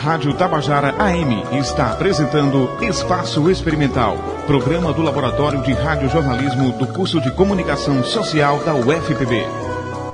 Rádio Tabajara AM está apresentando Espaço Experimental, programa do Laboratório de Radiojornalismo do curso de Comunicação Social da UFPB.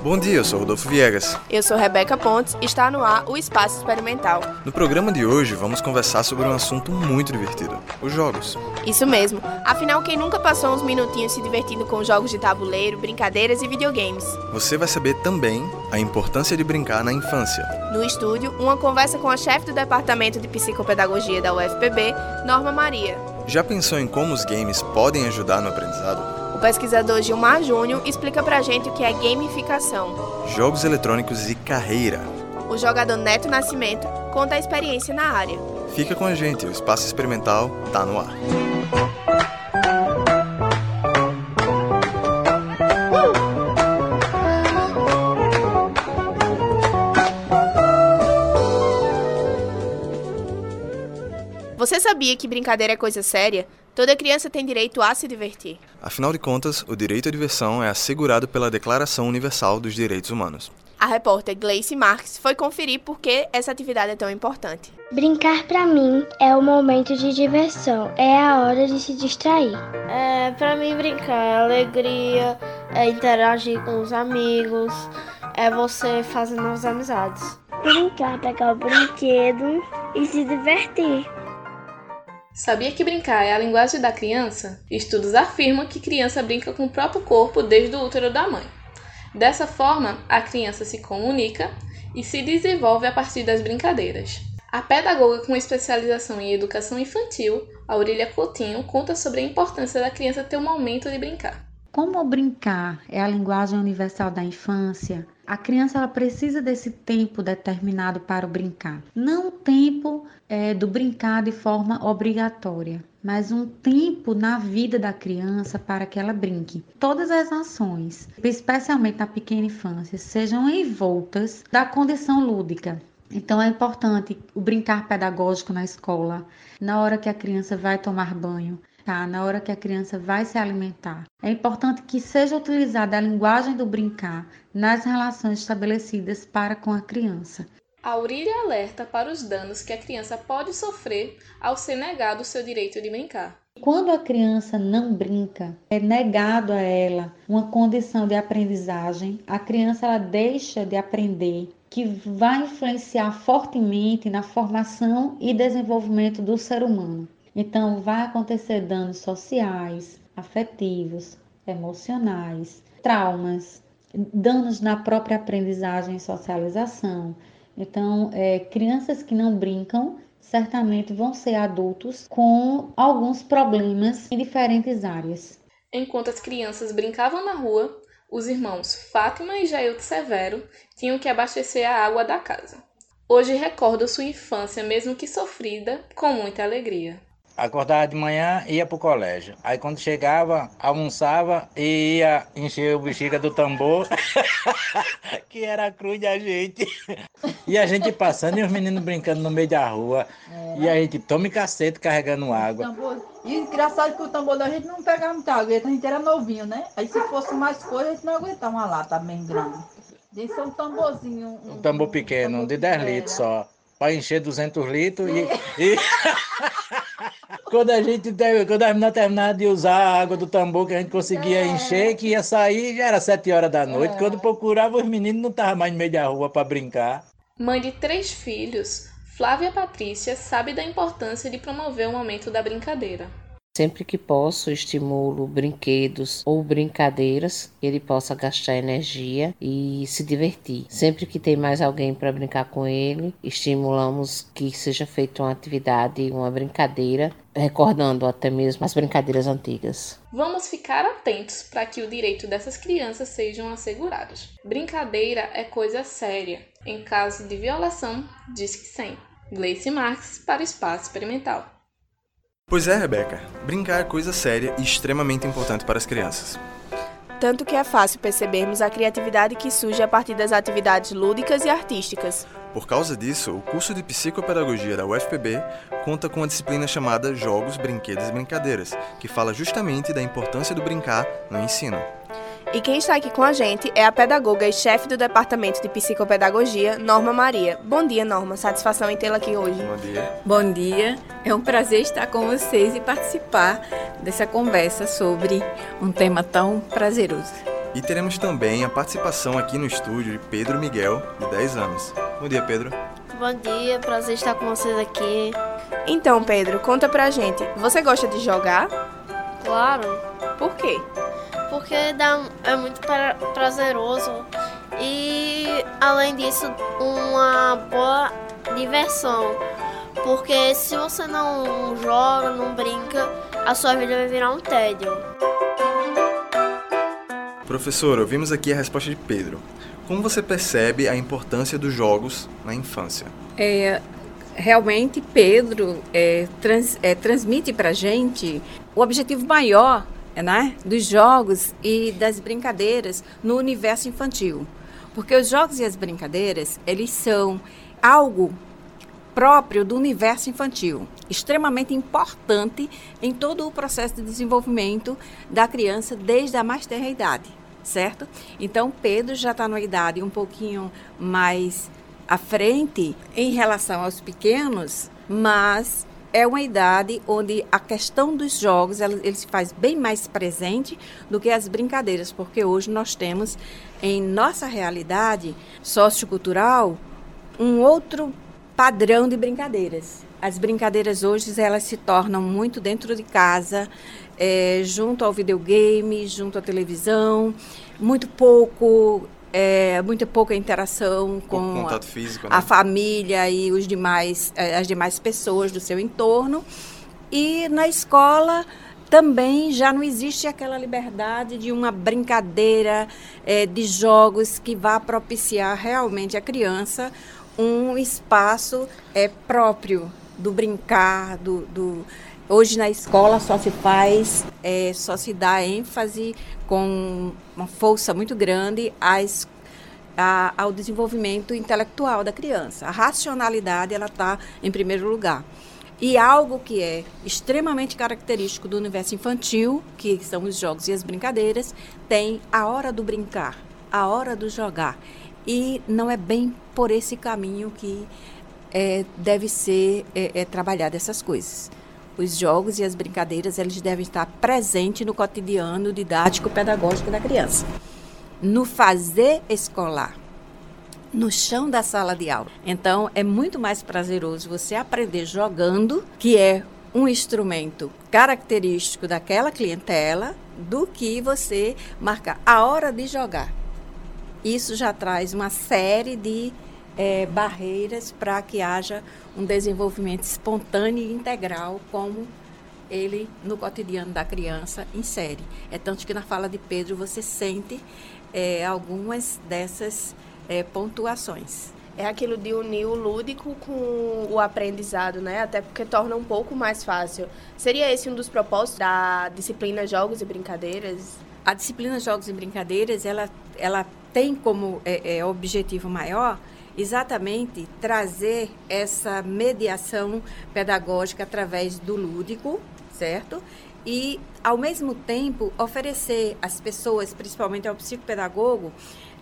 Bom dia, eu sou Rodolfo Viegas. Eu sou Rebeca Pontes e está no ar o Espaço Experimental. No programa de hoje vamos conversar sobre um assunto muito divertido: os jogos. Isso mesmo. Afinal, quem nunca passou uns minutinhos se divertindo com jogos de tabuleiro, brincadeiras e videogames? Você vai saber também a importância de brincar na infância. No estúdio, uma conversa com a chefe do Departamento de Psicopedagogia da UFPB, Norma Maria. Já pensou em como os games podem ajudar no aprendizado? O pesquisador Gilmar Júnior explica pra gente o que é gamificação. Jogos eletrônicos e carreira. O jogador Neto Nascimento conta a experiência na área. Fica com a gente, o Espaço Experimental tá no ar. Você sabia que brincadeira é coisa séria? Toda criança tem direito a se divertir. Afinal de contas, o direito à diversão é assegurado pela Declaração Universal dos Direitos Humanos. A repórter Gleice Marques foi conferir por que essa atividade é tão importante. Brincar para mim é o momento de diversão, é a hora de se distrair. É, para mim brincar é alegria, é interagir com os amigos, é você fazer novas amizades. Brincar, pegar o brinquedo e se divertir. Sabia que brincar é a linguagem da criança? Estudos afirmam que criança brinca com o próprio corpo desde o útero da mãe. Dessa forma, a criança se comunica e se desenvolve a partir das brincadeiras. A pedagoga com especialização em educação infantil, Aurília Coutinho, conta sobre a importância da criança ter um momento de brincar. Como brincar é a linguagem universal da infância, a criança ela precisa desse tempo determinado para o brincar. Não o tempo é, do brincar de forma obrigatória, mas um tempo na vida da criança para que ela brinque. Todas as ações, especialmente na pequena infância, sejam envoltas da condição lúdica. Então é importante o brincar pedagógico na escola, na hora que a criança vai tomar banho, na hora que a criança vai se alimentar. É importante que seja utilizada a linguagem do brincar nas relações estabelecidas para com a criança. A Aurília alerta para os danos que a criança pode sofrer ao ser negado o seu direito de brincar. Quando a criança não brinca, é negado a ela uma condição de aprendizagem, a criança ela deixa de aprender, que vai influenciar fortemente na formação e desenvolvimento do ser humano. Então, vai acontecer danos sociais, afetivos, emocionais, traumas, danos na própria aprendizagem e socialização. Então, é, crianças que não brincam certamente vão ser adultos com alguns problemas em diferentes áreas. Enquanto as crianças brincavam na rua, os irmãos Fátima e Jailton Severo tinham que abastecer a água da casa. Hoje recordo sua infância, mesmo que sofrida, com muita alegria. Acordava de manhã ia pro colégio. Aí quando chegava, almoçava e ia encher o bexiga do tambor, que era a cruz da gente. E a gente passando e os meninos brincando no meio da rua. É. E a gente tome cacete carregando água. E engraçado que o tambor da gente não pegava muita água, a gente era novinho, né? Aí se fosse mais coisa, a gente não aguentava uma lata bem grande. Que ser um tamborzinho. Um, um tambor pequeno, um de 10 litros só para encher 200 litros e, e... quando a gente quando a menina terminava de usar a água do tambor que a gente conseguia é. encher, que ia sair, já era sete horas da noite. É. Quando procurava, os meninos não estavam mais no meio da rua para brincar. Mãe de três filhos, Flávia Patrícia sabe da importância de promover o momento da brincadeira. Sempre que posso, estimulo brinquedos ou brincadeiras que ele possa gastar energia e se divertir. Sempre que tem mais alguém para brincar com ele, estimulamos que seja feita uma atividade, uma brincadeira, recordando até mesmo as brincadeiras antigas. Vamos ficar atentos para que o direito dessas crianças sejam assegurados. Brincadeira é coisa séria. Em caso de violação, diz que sim. Gleice Marx para o Espaço Experimental. Pois é, Rebeca. Brincar é coisa séria e extremamente importante para as crianças. Tanto que é fácil percebermos a criatividade que surge a partir das atividades lúdicas e artísticas. Por causa disso, o curso de Psicopedagogia da UFPB conta com a disciplina chamada Jogos, Brinquedos e Brincadeiras, que fala justamente da importância do brincar no ensino. E quem está aqui com a gente é a pedagoga e chefe do Departamento de Psicopedagogia, Norma Maria. Bom dia, Norma. Satisfação em tê-la aqui hoje. Bom dia. Bom dia. É um prazer estar com vocês e participar dessa conversa sobre um tema tão prazeroso. E teremos também a participação aqui no estúdio de Pedro Miguel, de 10 anos. Bom dia, Pedro. Bom dia, prazer estar com vocês aqui. Então, Pedro, conta pra gente. Você gosta de jogar? Claro. Por quê? Porque dá, é muito pra, prazeroso e, além disso, uma boa diversão. Porque se você não joga, não brinca, a sua vida vai virar um tédio. Professor, ouvimos aqui a resposta de Pedro. Como você percebe a importância dos jogos na infância? É, realmente, Pedro é, trans, é, transmite para gente o objetivo maior né, dos jogos e das brincadeiras no universo infantil. Porque os jogos e as brincadeiras, eles são algo próprio do universo infantil, extremamente importante em todo o processo de desenvolvimento da criança desde a mais tenra idade certo? Então, Pedro já está numa idade um pouquinho mais à frente em relação aos pequenos, mas é uma idade onde a questão dos jogos ela, ele se faz bem mais presente do que as brincadeiras, porque hoje nós temos em nossa realidade sociocultural um outro padrão de brincadeiras. As brincadeiras hoje elas se tornam muito dentro de casa, é, junto ao videogame, junto à televisão, muito pouco é, muito pouca interação com a, físico, né? a, família e os demais, é, as demais pessoas do seu entorno. E na escola também já não existe aquela liberdade de uma brincadeira é, de jogos que vá propiciar realmente a criança um espaço é, próprio do brincar, do, do Hoje na escola só se faz, é, só se dá ênfase com uma força muito grande às, a, ao desenvolvimento intelectual da criança. A racionalidade ela está em primeiro lugar. E algo que é extremamente característico do universo infantil, que são os jogos e as brincadeiras, tem a hora do brincar, a hora do jogar. E não é bem por esse caminho que é, deve ser é, é, trabalhado essas coisas os jogos e as brincadeiras eles devem estar presentes no cotidiano didático pedagógico da criança. No fazer escolar, no chão da sala de aula. Então, é muito mais prazeroso você aprender jogando, que é um instrumento característico daquela clientela, do que você marcar a hora de jogar. Isso já traz uma série de é, barreiras para que haja um desenvolvimento espontâneo e integral, como ele no cotidiano da criança insere. É tanto que na fala de Pedro você sente é, algumas dessas é, pontuações. É aquilo de unir o lúdico com o aprendizado, né? Até porque torna um pouco mais fácil. Seria esse um dos propósitos da disciplina Jogos e Brincadeiras? A disciplina Jogos e Brincadeiras, ela, ela tem como é, é objetivo maior exatamente trazer essa mediação pedagógica através do lúdico, certo? E, ao mesmo tempo, oferecer às pessoas, principalmente ao psicopedagogo,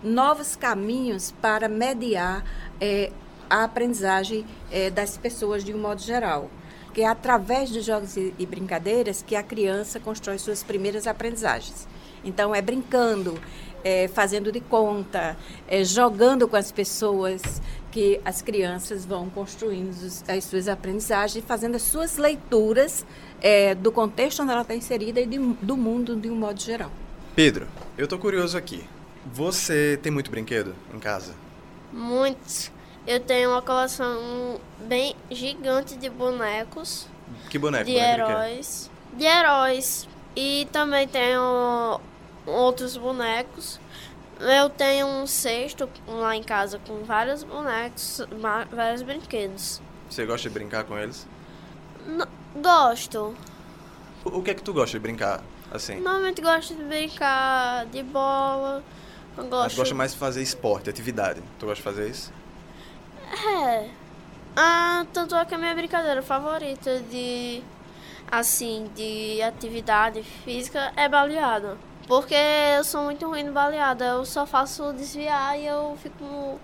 novos caminhos para mediar é, a aprendizagem é, das pessoas de um modo geral. Que é através dos jogos e, brincadeiras que a criança constrói suas primeiras aprendizagens. Então, é brincando, é, fazendo de conta, é, jogando com as pessoas, que as crianças vão construindo as suas aprendizagens, fazendo as suas leituras é, do contexto onde ela está inserida e de, do mundo de um modo geral. Pedro, eu tô curioso aqui. Você tem muito brinquedo em casa? Muitos. Eu tenho uma coleção bem gigante de bonecos. Que boneco? De heróis. De heróis. E também tenho outros bonecos. Eu tenho um cesto lá em casa com vários bonecos, vários brinquedos. Você gosta de brincar com eles? N gosto. O que é que tu gosta de brincar, assim? Normalmente gosto de brincar de bola. Eu gosto... Mas gosta mais de fazer esporte, atividade. Tu gosta de fazer isso? É. Ah, tanto é que a minha brincadeira favorita de assim, de atividade física é baleado. Porque eu sou muito ruim no baleado. Eu só faço desviar e eu fico.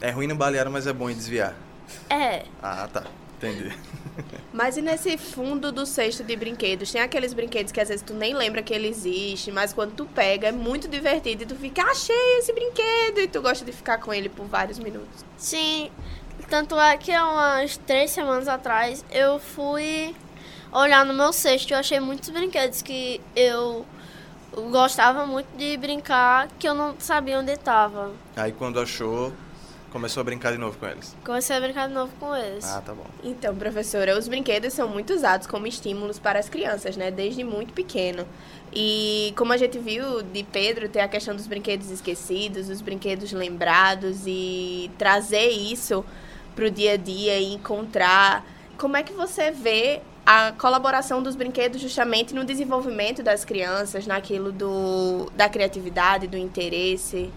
É ruim no baleado, mas é bom em desviar. É. Ah, tá. Entendi. Mas e nesse fundo do cesto de brinquedos? Tem aqueles brinquedos que às vezes tu nem lembra que ele existe, mas quando tu pega é muito divertido e tu fica, achei esse brinquedo, e tu gosta de ficar com ele por vários minutos. Sim. Tanto é que há umas três semanas atrás eu fui olhar no meu cesto e eu achei muitos brinquedos que eu gostava muito de brincar que eu não sabia onde estava. Aí quando achou, começou a brincar de novo com eles. Comecei a brincar de novo com eles. Ah, tá bom. Então, professora, os brinquedos são muito usados como estímulos para as crianças, né? Desde muito pequeno. E como a gente viu de Pedro, tem a questão dos brinquedos esquecidos, os brinquedos lembrados e trazer isso para o dia a dia e encontrar. Como é que você vê a colaboração dos brinquedos justamente no desenvolvimento das crianças, naquilo do, da criatividade, do interesse?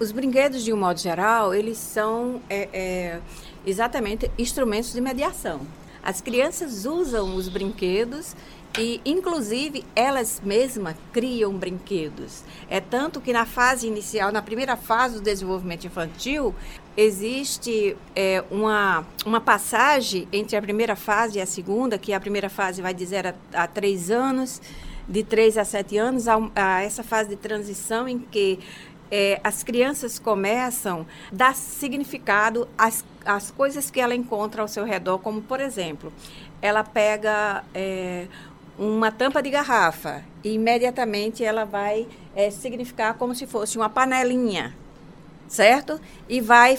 Os brinquedos, de um modo geral, eles são é, é, exatamente instrumentos de mediação. As crianças usam os brinquedos e, inclusive, elas mesmas criam brinquedos. É tanto que na fase inicial, na primeira fase do desenvolvimento infantil, existe é, uma, uma passagem entre a primeira fase e a segunda, que a primeira fase vai de 0 a 3 anos, de 3 a 7 anos, a, a essa fase de transição em que é, as crianças começam a dar significado às, às coisas que ela encontra ao seu redor, como, por exemplo, ela pega é, uma tampa de garrafa e imediatamente ela vai é, significar como se fosse uma panelinha, certo? E vai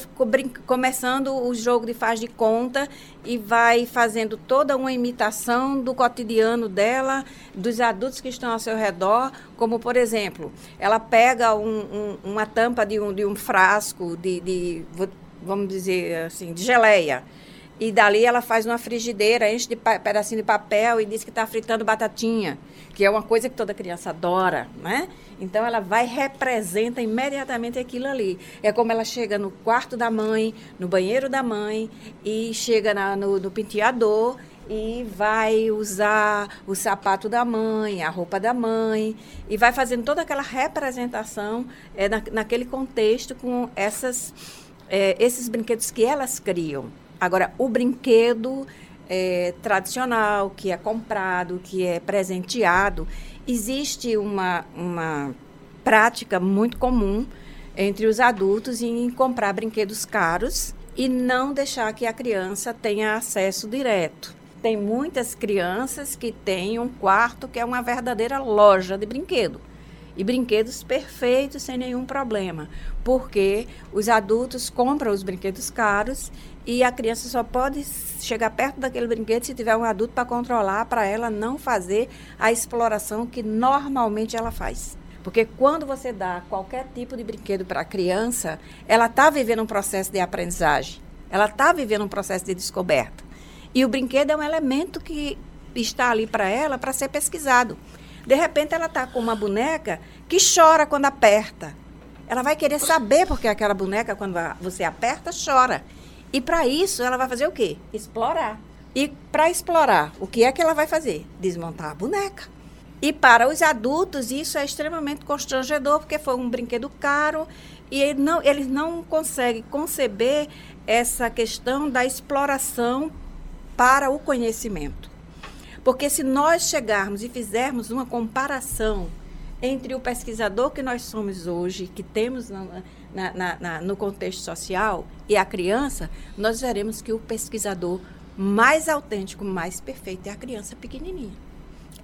começando o jogo de faz de conta e vai fazendo toda uma imitação do cotidiano dela, dos adultos que estão ao seu redor, como por exemplo, ela pega um, um, uma tampa de um, de um frasco de, de, vamos dizer assim, de geleia e dali ela faz uma frigideira, enche de pedacinho de papel e diz que está fritando batatinha, que é uma coisa que toda criança adora, né? Então ela vai representa imediatamente aquilo ali. É como ela chega no quarto da mãe, no banheiro da mãe e chega na, no, no penteador e vai usar o sapato da mãe, a roupa da mãe, e vai fazendo toda aquela representação é, na, naquele contexto com essas, é, esses brinquedos que elas criam. Agora, o brinquedo é, tradicional, que é comprado, que é presenteado, existe uma, uma prática muito comum entre os adultos em comprar brinquedos caros e não deixar que a criança tenha acesso direto. Tem muitas crianças que têm um quarto que é uma verdadeira loja de brinquedo. E brinquedos perfeitos sem nenhum problema, porque os adultos compram os brinquedos caros e a criança só pode chegar perto daquele brinquedo se tiver um adulto para controlar, para ela não fazer a exploração que normalmente ela faz. Porque quando você dá qualquer tipo de brinquedo para a criança, ela está vivendo um processo de aprendizagem, ela está vivendo um processo de descoberta. E o brinquedo é um elemento que está ali para ela para ser pesquisado. De repente, ela está com uma boneca que chora quando aperta. Ela vai querer saber porque aquela boneca, quando você aperta, chora. E para isso, ela vai fazer o quê? Explorar. E para explorar, o que é que ela vai fazer? Desmontar a boneca. E para os adultos, isso é extremamente constrangedor, porque foi um brinquedo caro e ele não, eles não conseguem conceber essa questão da exploração para o conhecimento. Porque se nós chegarmos e fizermos uma comparação entre o pesquisador que nós somos hoje, que temos na, na, na, no contexto social, e a criança, nós veremos que o pesquisador mais autêntico, mais perfeito é a criança pequenininha.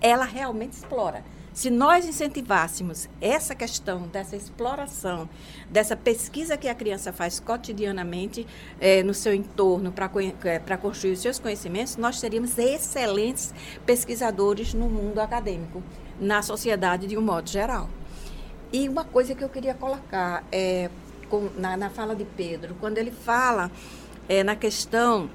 Ela realmente explora. Se nós incentivássemos essa questão dessa exploração, dessa pesquisa que a criança faz cotidianamente é, no seu entorno para é, construir os seus conhecimentos, nós teríamos excelentes pesquisadores no mundo acadêmico na sociedade de um modo geral. E uma coisa que eu queria colocar é, com, na, na, fala de Pedro, quando ele fala é, na questão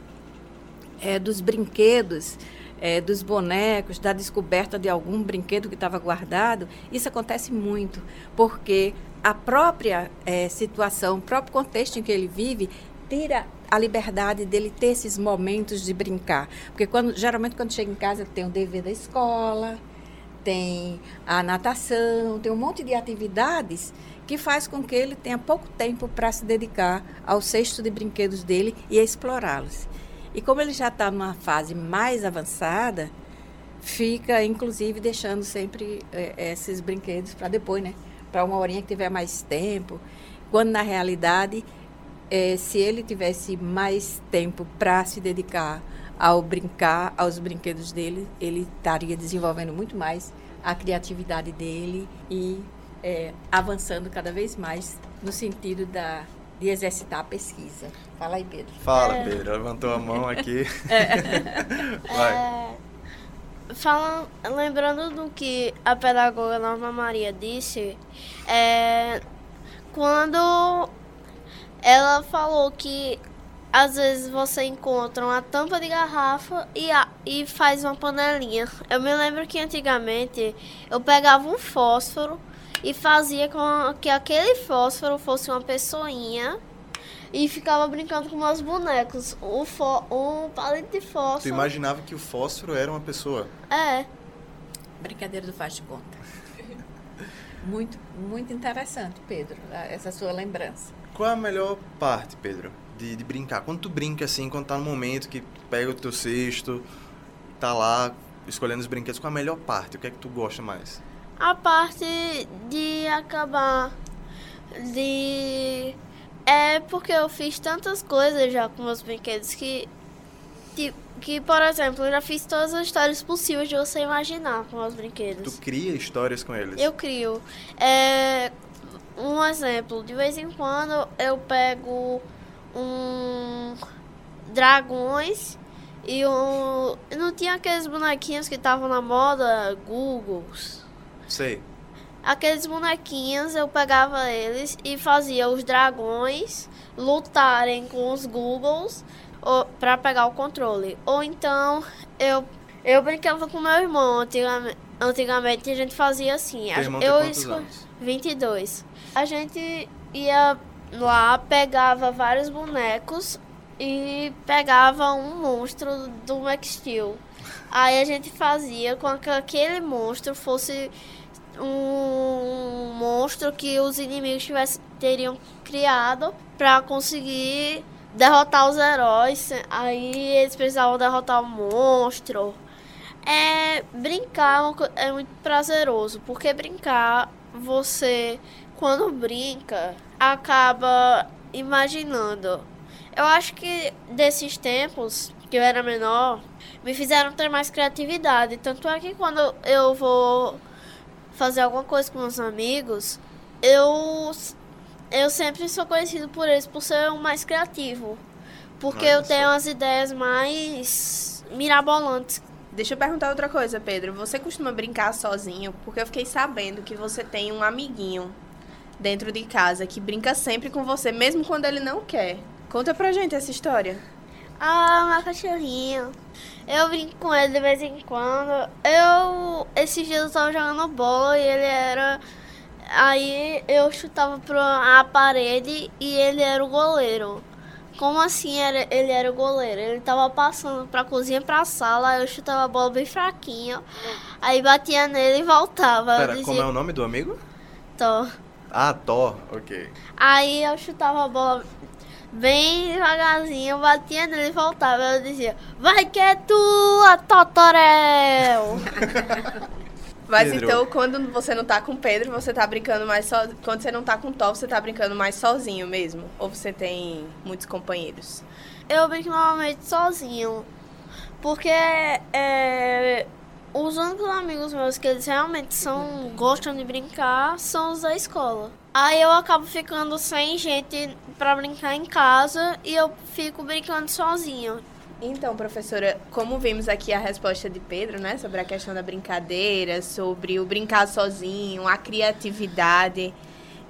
é, dos brinquedos, é, dos bonecos, da descoberta de algum brinquedo que estava guardado, isso acontece muito, porque a própria é, situação, o próprio contexto em que ele vive, tira a liberdade dele ter esses momentos de brincar. Porque quando, geralmente quando chega em casa tem o dever da escola, tem a natação, tem um monte de atividades que faz com que ele tenha pouco tempo para se dedicar ao cesto de brinquedos dele e explorá-los. E como ele já está numa fase mais avançada, fica inclusive deixando sempre é, esses brinquedos para depois, né? Para uma horinha que tiver mais tempo. Quando na realidade, é, se ele tivesse mais tempo para se dedicar ao brincar, aos brinquedos dele, ele estaria desenvolvendo muito mais a criatividade dele e é, avançando cada vez mais no sentido da, de exercitar a pesquisa. Fala aí, Pedro. Fala, é... Pedro. Levantou a mão aqui. É. Vai. É... Fala, lembrando do que a pedagoga Norma Maria disse, é, quando ela falou que às vezes você encontra uma tampa de garrafa e, a, e faz uma panelinha. Eu me lembro que antigamente eu pegava um fósforo e fazia com que aquele fósforo fosse uma pessoinha e ficava brincando com meus bonecos. Um, fó, um palito de fósforo. Tu imaginava que o fósforo era uma pessoa? É. Brincadeira do faz de conta. muito, muito interessante, Pedro, essa sua lembrança. Qual é a melhor parte, Pedro, de, de brincar? Quando tu brinca assim, quando tá no momento que pega o teu cesto, tá lá escolhendo os brinquedos, qual a melhor parte? O que é que tu gosta mais? A parte de acabar de é porque eu fiz tantas coisas já com meus brinquedos que que, que por exemplo, eu já fiz todas as histórias possíveis de você imaginar com meus brinquedos. Tu cria histórias com eles? Eu crio. É, um exemplo, de vez em quando eu pego um dragões e um. Não tinha aqueles bonequinhos que estavam na moda, Googles. Sei. Aqueles bonequinhos eu pegava eles e fazia os dragões lutarem com os Googles para pegar o controle. Ou então eu eu brincava com meu irmão antigamente. Antigamente a gente fazia assim. Teu irmão eu tem quantos anos? 22. A gente ia lá, pegava vários bonecos e pegava um monstro do Max Steel. Aí a gente fazia com que aquele monstro fosse um monstro que os inimigos tivessem, teriam criado para conseguir derrotar os heróis. Aí eles precisavam derrotar o monstro. É brincar é muito prazeroso, porque brincar você quando brinca acaba imaginando. Eu acho que desses tempos que eu era menor me fizeram ter mais criatividade. Tanto é que quando eu vou fazer alguma coisa com meus amigos, eu eu sempre sou conhecido por eles por ser o mais criativo. Porque Nossa. eu tenho as ideias mais mirabolantes. Deixa eu perguntar outra coisa, Pedro. Você costuma brincar sozinho? Porque eu fiquei sabendo que você tem um amiguinho dentro de casa que brinca sempre com você, mesmo quando ele não quer. Conta pra gente essa história. Ah, meu cachorrinho. Eu brinco com ele de vez em quando. Eu, esses dias eu tava jogando bola e ele era. Aí eu chutava pra a parede e ele era o goleiro. Como assim era, ele era o goleiro? Ele tava passando pra cozinha pra sala, eu chutava a bola bem fraquinho. Aí batia nele e voltava. Pera, dizia, como é o nome do amigo? Thor. Ah, Thor, ok. Aí eu chutava a bola bem devagarzinho, batia nele e voltava. Eu dizia, vai que é tua, Totorel! Mas Pedro. então, quando você não tá com Pedro, você tá brincando mais só. Quando você não tá com Thor, você tá brincando mais sozinho mesmo? Ou você tem muitos companheiros? Eu brinco normalmente sozinho. Porque é, os únicos amigos meus que eles realmente são gostam de brincar são os da escola. Aí eu acabo ficando sem gente para brincar em casa e eu fico brincando sozinho. Então, professora, como vimos aqui a resposta de Pedro, né, sobre a questão da brincadeira, sobre o brincar sozinho, a criatividade,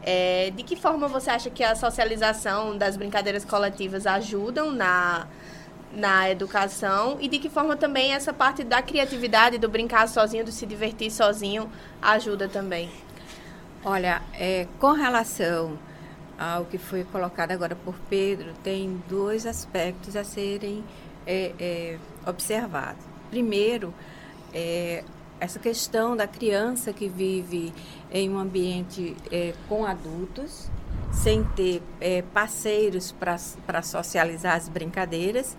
é, de que forma você acha que a socialização das brincadeiras coletivas ajudam na na educação e de que forma também essa parte da criatividade, do brincar sozinho, do se divertir sozinho, ajuda também? Olha, é, com relação ao que foi colocado agora por Pedro, tem dois aspectos a serem é, é, observados. Primeiro, é, essa questão da criança que vive em um ambiente é, com adultos, sem ter é, parceiros para socializar as brincadeiras.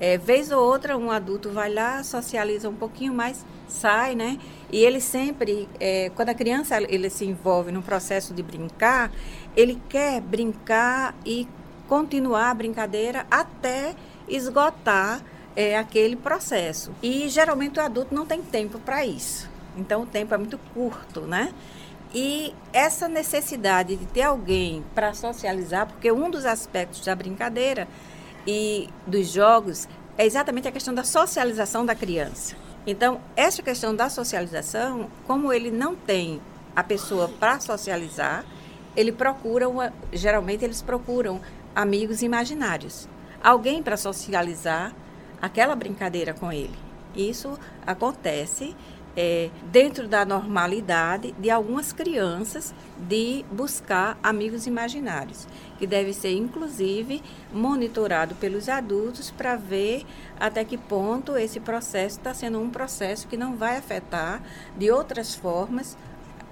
É, vez ou outra, um adulto vai lá, socializa um pouquinho, mais, sai, né? E ele sempre, é, quando a criança ele se envolve no processo de brincar, ele quer brincar e continuar a brincadeira até esgotar é, aquele processo. E geralmente o adulto não tem tempo para isso. Então o tempo é muito curto, né? E essa necessidade de ter alguém para socializar, porque um dos aspectos da brincadeira e dos jogos é exatamente a questão da socialização da criança. Então, essa questão da socialização, como ele não tem a pessoa para socializar, ele procura, uma, geralmente eles procuram amigos imaginários. Alguém para socializar aquela brincadeira com ele. Isso acontece é, dentro da normalidade de algumas crianças de buscar amigos imaginários, que deve ser inclusive monitorado pelos adultos para ver até que ponto esse processo está sendo um processo que não vai afetar de outras formas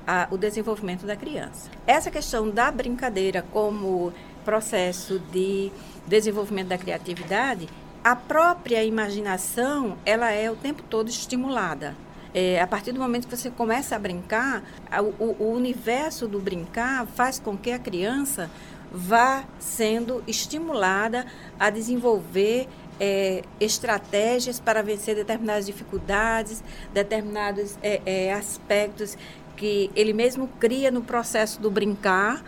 a, o desenvolvimento da criança. Essa questão da brincadeira como processo de desenvolvimento da criatividade, a própria imaginação ela é o tempo todo estimulada. É, a partir do momento que você começa a brincar, o, o universo do brincar faz com que a criança vá sendo estimulada a desenvolver é, estratégias para vencer determinadas dificuldades, determinados é, é, aspectos que ele mesmo cria no processo do brincar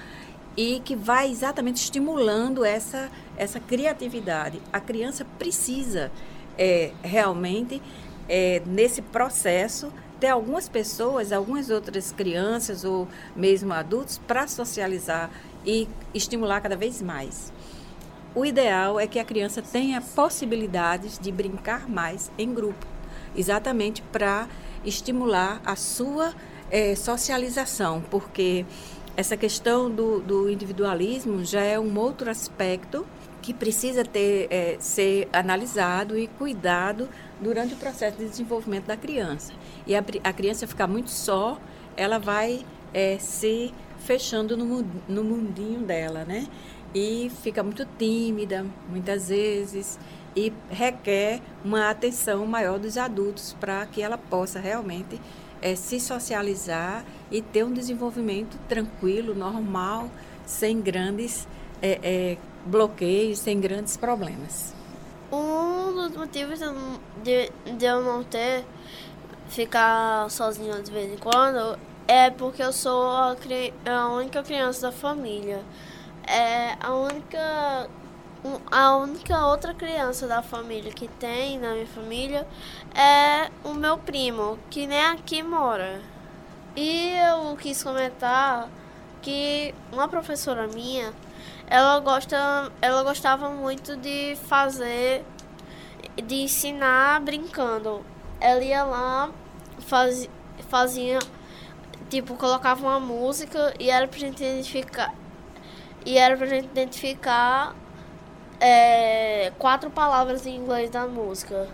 e que vai exatamente estimulando essa, essa criatividade. A criança precisa é, realmente é, nesse processo, ter algumas pessoas, algumas outras crianças ou mesmo adultos para socializar e estimular cada vez mais. O ideal é que a criança tenha possibilidades de brincar mais em grupo, exatamente para estimular a sua é, socialização, porque essa questão do, do individualismo já é um outro aspecto que precisa ter, é, ser analisado e cuidado durante o processo de desenvolvimento da criança. E a, a criança ficar muito só, ela vai é, se fechando no, no mundinho dela, né? E fica muito tímida, muitas vezes, e requer uma atenção maior dos adultos para que ela possa realmente é, se socializar e ter um desenvolvimento tranquilo, normal, sem grandes é, é, bloqueios, sem grandes problemas. Um dos motivos de, de eu não ter ficar sozinha de vez em quando é porque eu sou a, a única criança da família. É a única a única outra criança da família que tem na minha família é o meu primo, que nem aqui mora. E eu quis comentar que uma professora minha ela gosta, ela gostava muito de fazer, de ensinar brincando. Ela ia lá, faz, fazia, tipo, colocava uma música e era pra gente identificar, e era pra gente identificar é, quatro palavras em inglês da música.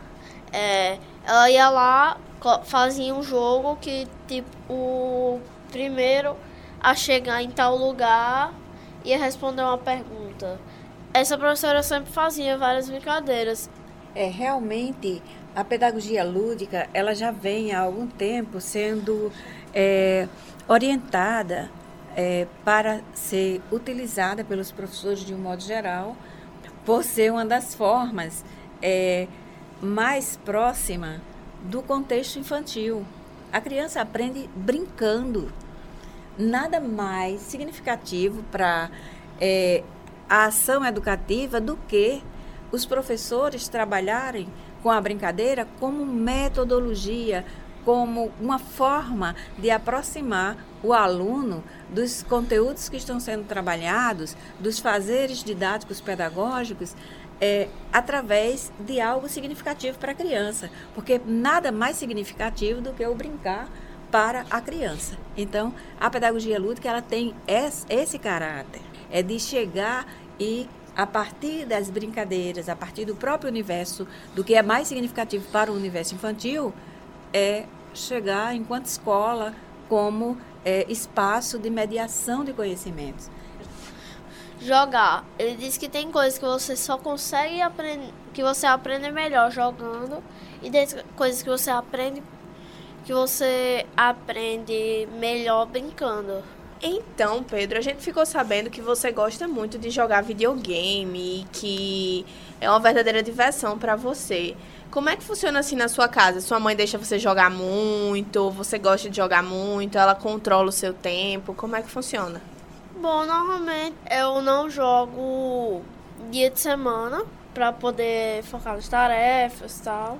É, ela ia lá, fazia um jogo que, tipo, o primeiro a chegar em tal lugar ia responder uma pergunta. Essa professora sempre fazia várias brincadeiras. É, realmente, a pedagogia lúdica, ela já vem há algum tempo sendo é, orientada é, para ser utilizada pelos professores de um modo geral, por ser uma das formas é, mais próxima do contexto infantil. A criança aprende brincando nada mais significativo para é, a ação educativa do que os professores trabalharem com a brincadeira como metodologia, como uma forma de aproximar o aluno dos conteúdos que estão sendo trabalhados, dos fazeres didáticos pedagógicos, é, através de algo significativo para a criança. Porque nada mais significativo do que o brincar para a criança. Então, a pedagogia lúdica ela tem esse caráter, é de chegar e a partir das brincadeiras, a partir do próprio universo, do que é mais significativo para o universo infantil, é chegar, enquanto escola, como é, espaço de mediação de conhecimentos. Jogar. Ele diz que tem coisas que você só consegue aprender, que você aprende melhor jogando, e tem coisas que você aprende que você aprende melhor brincando. Então, Pedro, a gente ficou sabendo que você gosta muito de jogar videogame e que é uma verdadeira diversão para você. Como é que funciona assim na sua casa? Sua mãe deixa você jogar muito? Você gosta de jogar muito? Ela controla o seu tempo? Como é que funciona? Bom, normalmente eu não jogo dia de semana para poder focar nas tarefas e tal.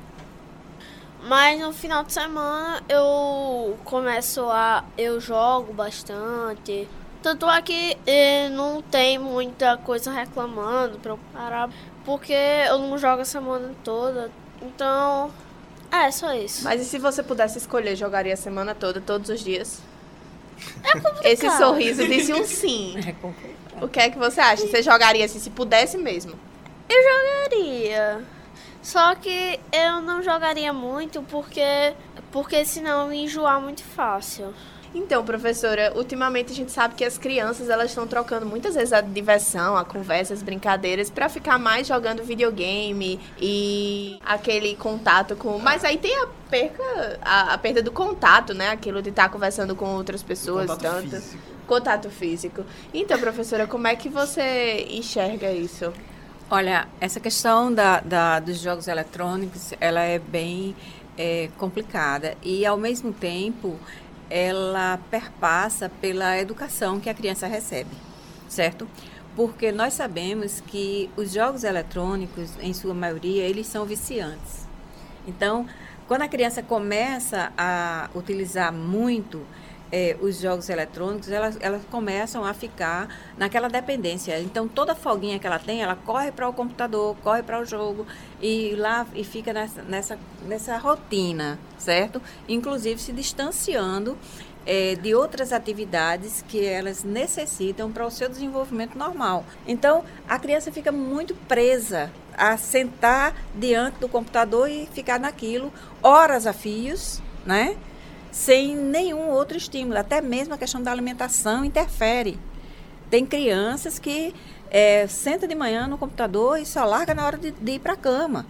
Mas no final de semana eu começo a. eu jogo bastante. Tanto é que eh, não tem muita coisa reclamando pra eu parar. Porque eu não jogo a semana toda. Então. É, só isso. Mas e se você pudesse escolher, jogaria a semana toda, todos os dias? É complicado. Esse sorriso disse um sim. É complicado. O que é que você acha? Você jogaria assim, se pudesse mesmo? Eu jogaria. Só que eu não jogaria muito porque porque senão eu ia enjoar muito fácil. Então, professora, ultimamente a gente sabe que as crianças elas estão trocando muitas vezes a diversão, a conversa, as brincadeiras para ficar mais jogando videogame e aquele contato com. Mas aí tem a perca, a, a perda do contato, né? Aquilo de estar conversando com outras pessoas Contato tanto. físico. Contato físico. Então, professora, como é que você enxerga isso? Olha, essa questão da, da- dos jogos eletrônicos, ela é bem é, complicada e, ao mesmo tempo, ela perpassa pela educação que a criança recebe, certo? Porque nós sabemos que os jogos eletrônicos, em sua maioria, eles são viciantes. Então, quando a criança começa a utilizar muito eh, os jogos eletrônicos, elas, elas começam a ficar naquela dependência. Então, toda folguinha que ela tem, ela corre para o computador, corre para o jogo e lá e fica nessa, nessa, nessa rotina, certo? Inclusive se distanciando eh, de outras atividades que elas necessitam para o seu desenvolvimento normal. Então, a criança fica muito presa a sentar diante do computador e ficar naquilo horas a fios, né? Sem nenhum outro estímulo, até mesmo a questão da alimentação interfere. Tem crianças que eh, senta de manhã no computador e só larga na hora de, de ir para a cama.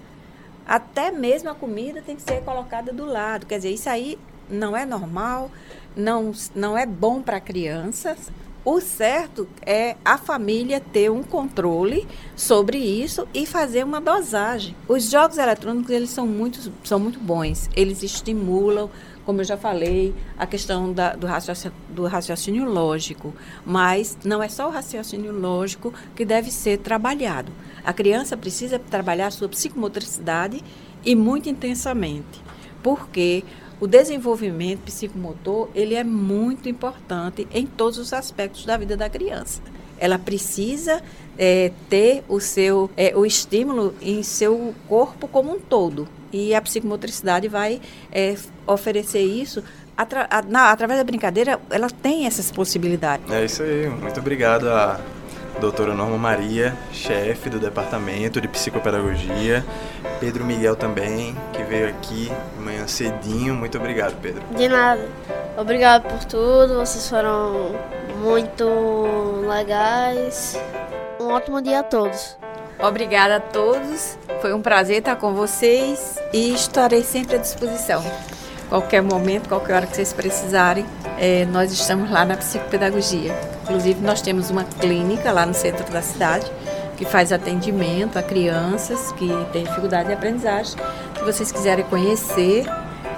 Até mesmo a comida tem que ser colocada do lado. Quer dizer, isso aí não é normal, não, não é bom para a criança. O certo é a família ter um controle sobre isso e fazer uma dosagem. Os jogos eletrônicos eles são muito, são muito bons. Eles estimulam, como eu já falei, a questão da, do, raciocínio, do raciocínio lógico. Mas não é só o raciocínio lógico que deve ser trabalhado. A criança precisa trabalhar a sua psicomotricidade e muito intensamente. Porque o desenvolvimento psicomotor ele é muito importante em todos os aspectos da vida da criança. Ela precisa é, ter o seu é, o estímulo em seu corpo como um todo e a psicomotricidade vai é, oferecer isso atra a, na, através da brincadeira. Ela tem essas possibilidades. É isso aí. Muito obrigado a doutora Norma Maria, chefe do departamento de psicopedagogia. Pedro Miguel também, que veio aqui manhã cedinho. Muito obrigado, Pedro. De nada. Obrigado por tudo. Vocês foram muito legais. Um ótimo dia a todos. Obrigada a todos. Foi um prazer estar com vocês e estarei sempre à disposição. Qualquer momento, qualquer hora que vocês precisarem, eh, nós estamos lá na psicopedagogia. Inclusive, nós temos uma clínica lá no centro da cidade que faz atendimento a crianças que têm dificuldade de aprendizagem. Se vocês quiserem conhecer,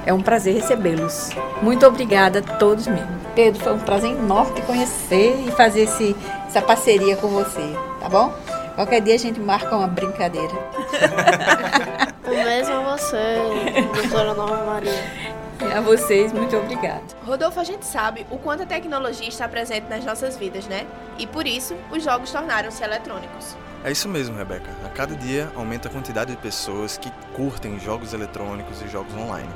é um prazer recebê-los. Muito obrigada a todos mesmo. Pedro, foi um prazer enorme te conhecer e fazer esse, essa parceria com você, tá bom? Qualquer dia a gente marca uma brincadeira. O mesmo a você, doutora Norma Maria. A vocês, muito obrigada. Rodolfo, a gente sabe o quanto a tecnologia está presente nas nossas vidas, né? E por isso, os jogos tornaram-se eletrônicos. É isso mesmo, Rebeca. A cada dia aumenta a quantidade de pessoas que curtem jogos eletrônicos e jogos online.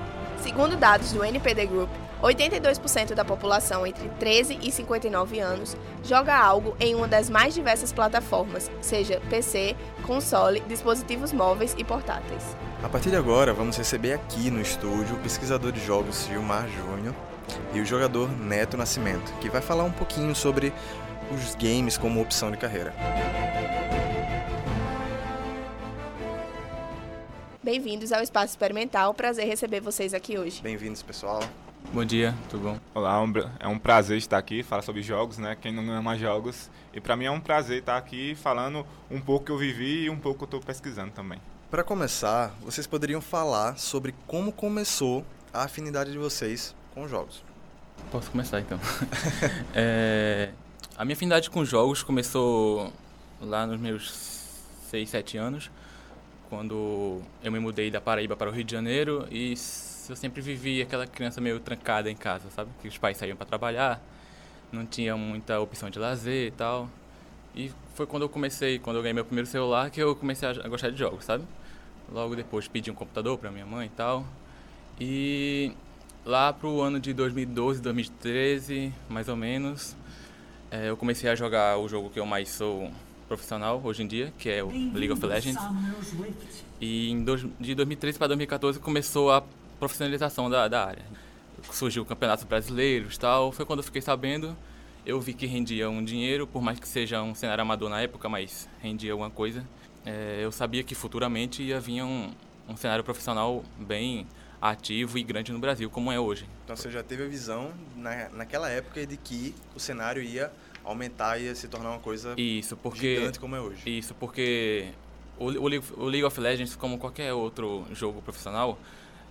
Segundo dados do NPD Group, 82% da população entre 13 e 59 anos joga algo em uma das mais diversas plataformas, seja PC, console, dispositivos móveis e portáteis. A partir de agora, vamos receber aqui no estúdio o pesquisador de jogos Gilmar Júnior e o jogador Neto Nascimento, que vai falar um pouquinho sobre os games como opção de carreira. Bem-vindos ao Espaço Experimental. Prazer receber vocês aqui hoje. Bem-vindos, pessoal. Bom dia, tudo bom? Olá, é um prazer estar aqui, falar sobre jogos, né? Quem não ama jogos. E para mim é um prazer estar aqui falando um pouco que eu vivi e um pouco que eu estou pesquisando também. Para começar, vocês poderiam falar sobre como começou a afinidade de vocês com jogos. Posso começar então. é, a minha afinidade com jogos começou lá nos meus 6, 7 anos, quando eu me mudei da Paraíba para o Rio de Janeiro e eu sempre vivi aquela criança meio trancada em casa, sabe? Que os pais saíam para trabalhar, não tinha muita opção de lazer e tal. E foi quando eu comecei, quando eu ganhei meu primeiro celular, que eu comecei a gostar de jogos, sabe? Logo depois pedi um computador para minha mãe e tal. E lá pro ano de 2012, 2013, mais ou menos, é, eu comecei a jogar o jogo que eu mais sou profissional hoje em dia, que é o League of Legends. E em dois, de 2013 para 2014 começou a profissionalização da, da área. Surgiu campeonatos brasileiros tal, foi quando eu fiquei sabendo, eu vi que rendia um dinheiro, por mais que seja um cenário amador na época, mas rendia alguma coisa. É, eu sabia que futuramente ia vir um, um cenário profissional bem ativo e grande no Brasil, como é hoje. Então você já teve a visão na, naquela época de que o cenário ia aumentar e se tornar uma coisa isso, porque, gigante como é hoje. Isso, porque o, o, o League of Legends, como qualquer outro jogo profissional,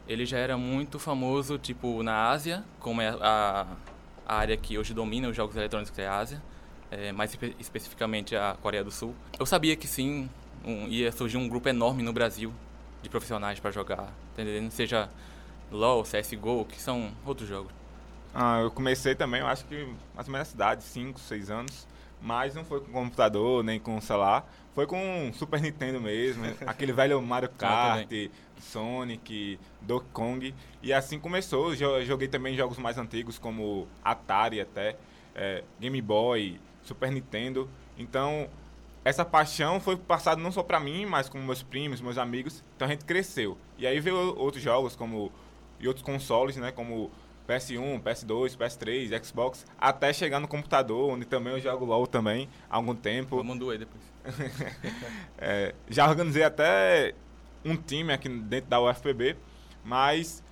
ele já era muito famoso, tipo, na Ásia, como é a, a área que hoje domina os jogos eletrônicos é a Ásia, é, mais espe especificamente a Coreia do Sul. Eu sabia que sim, um, ia surgir um grupo enorme no Brasil de profissionais para jogar, entendeu? Seja LoL, CSGO, que são outros jogos. Ah, eu comecei também, eu acho que mais ou menos na cidade, 5, 6 anos. Mas não foi com computador, nem com celular. Foi com Super Nintendo mesmo. aquele velho Mario Kart, Sonic, Donkey Kong. E assim começou. Eu joguei também jogos mais antigos, como Atari até, é, Game Boy, Super Nintendo. Então, essa paixão foi passada não só para mim, mas com meus primos, meus amigos. Então a gente cresceu. E aí veio outros jogos, como e outros consoles, né, como PS1, PS2, PS3, Xbox, até chegar no computador, onde também eu jogo LOL também há algum tempo. Vamos doer depois. é, já organizei até um time aqui dentro da UFPB, mas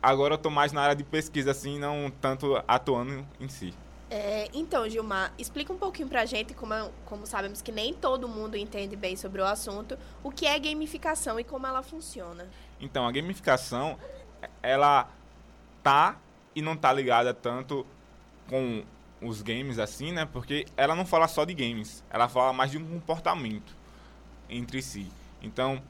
agora eu estou mais na área de pesquisa, assim, não tanto atuando em si. É, então, Gilmar, explica um pouquinho pra gente, como, como sabemos que nem todo mundo entende bem sobre o assunto, o que é gamificação e como ela funciona. Então, a gamificação, ela tá e não tá ligada tanto com os games assim, né? Porque ela não fala só de games, ela fala mais de um comportamento entre si. Então,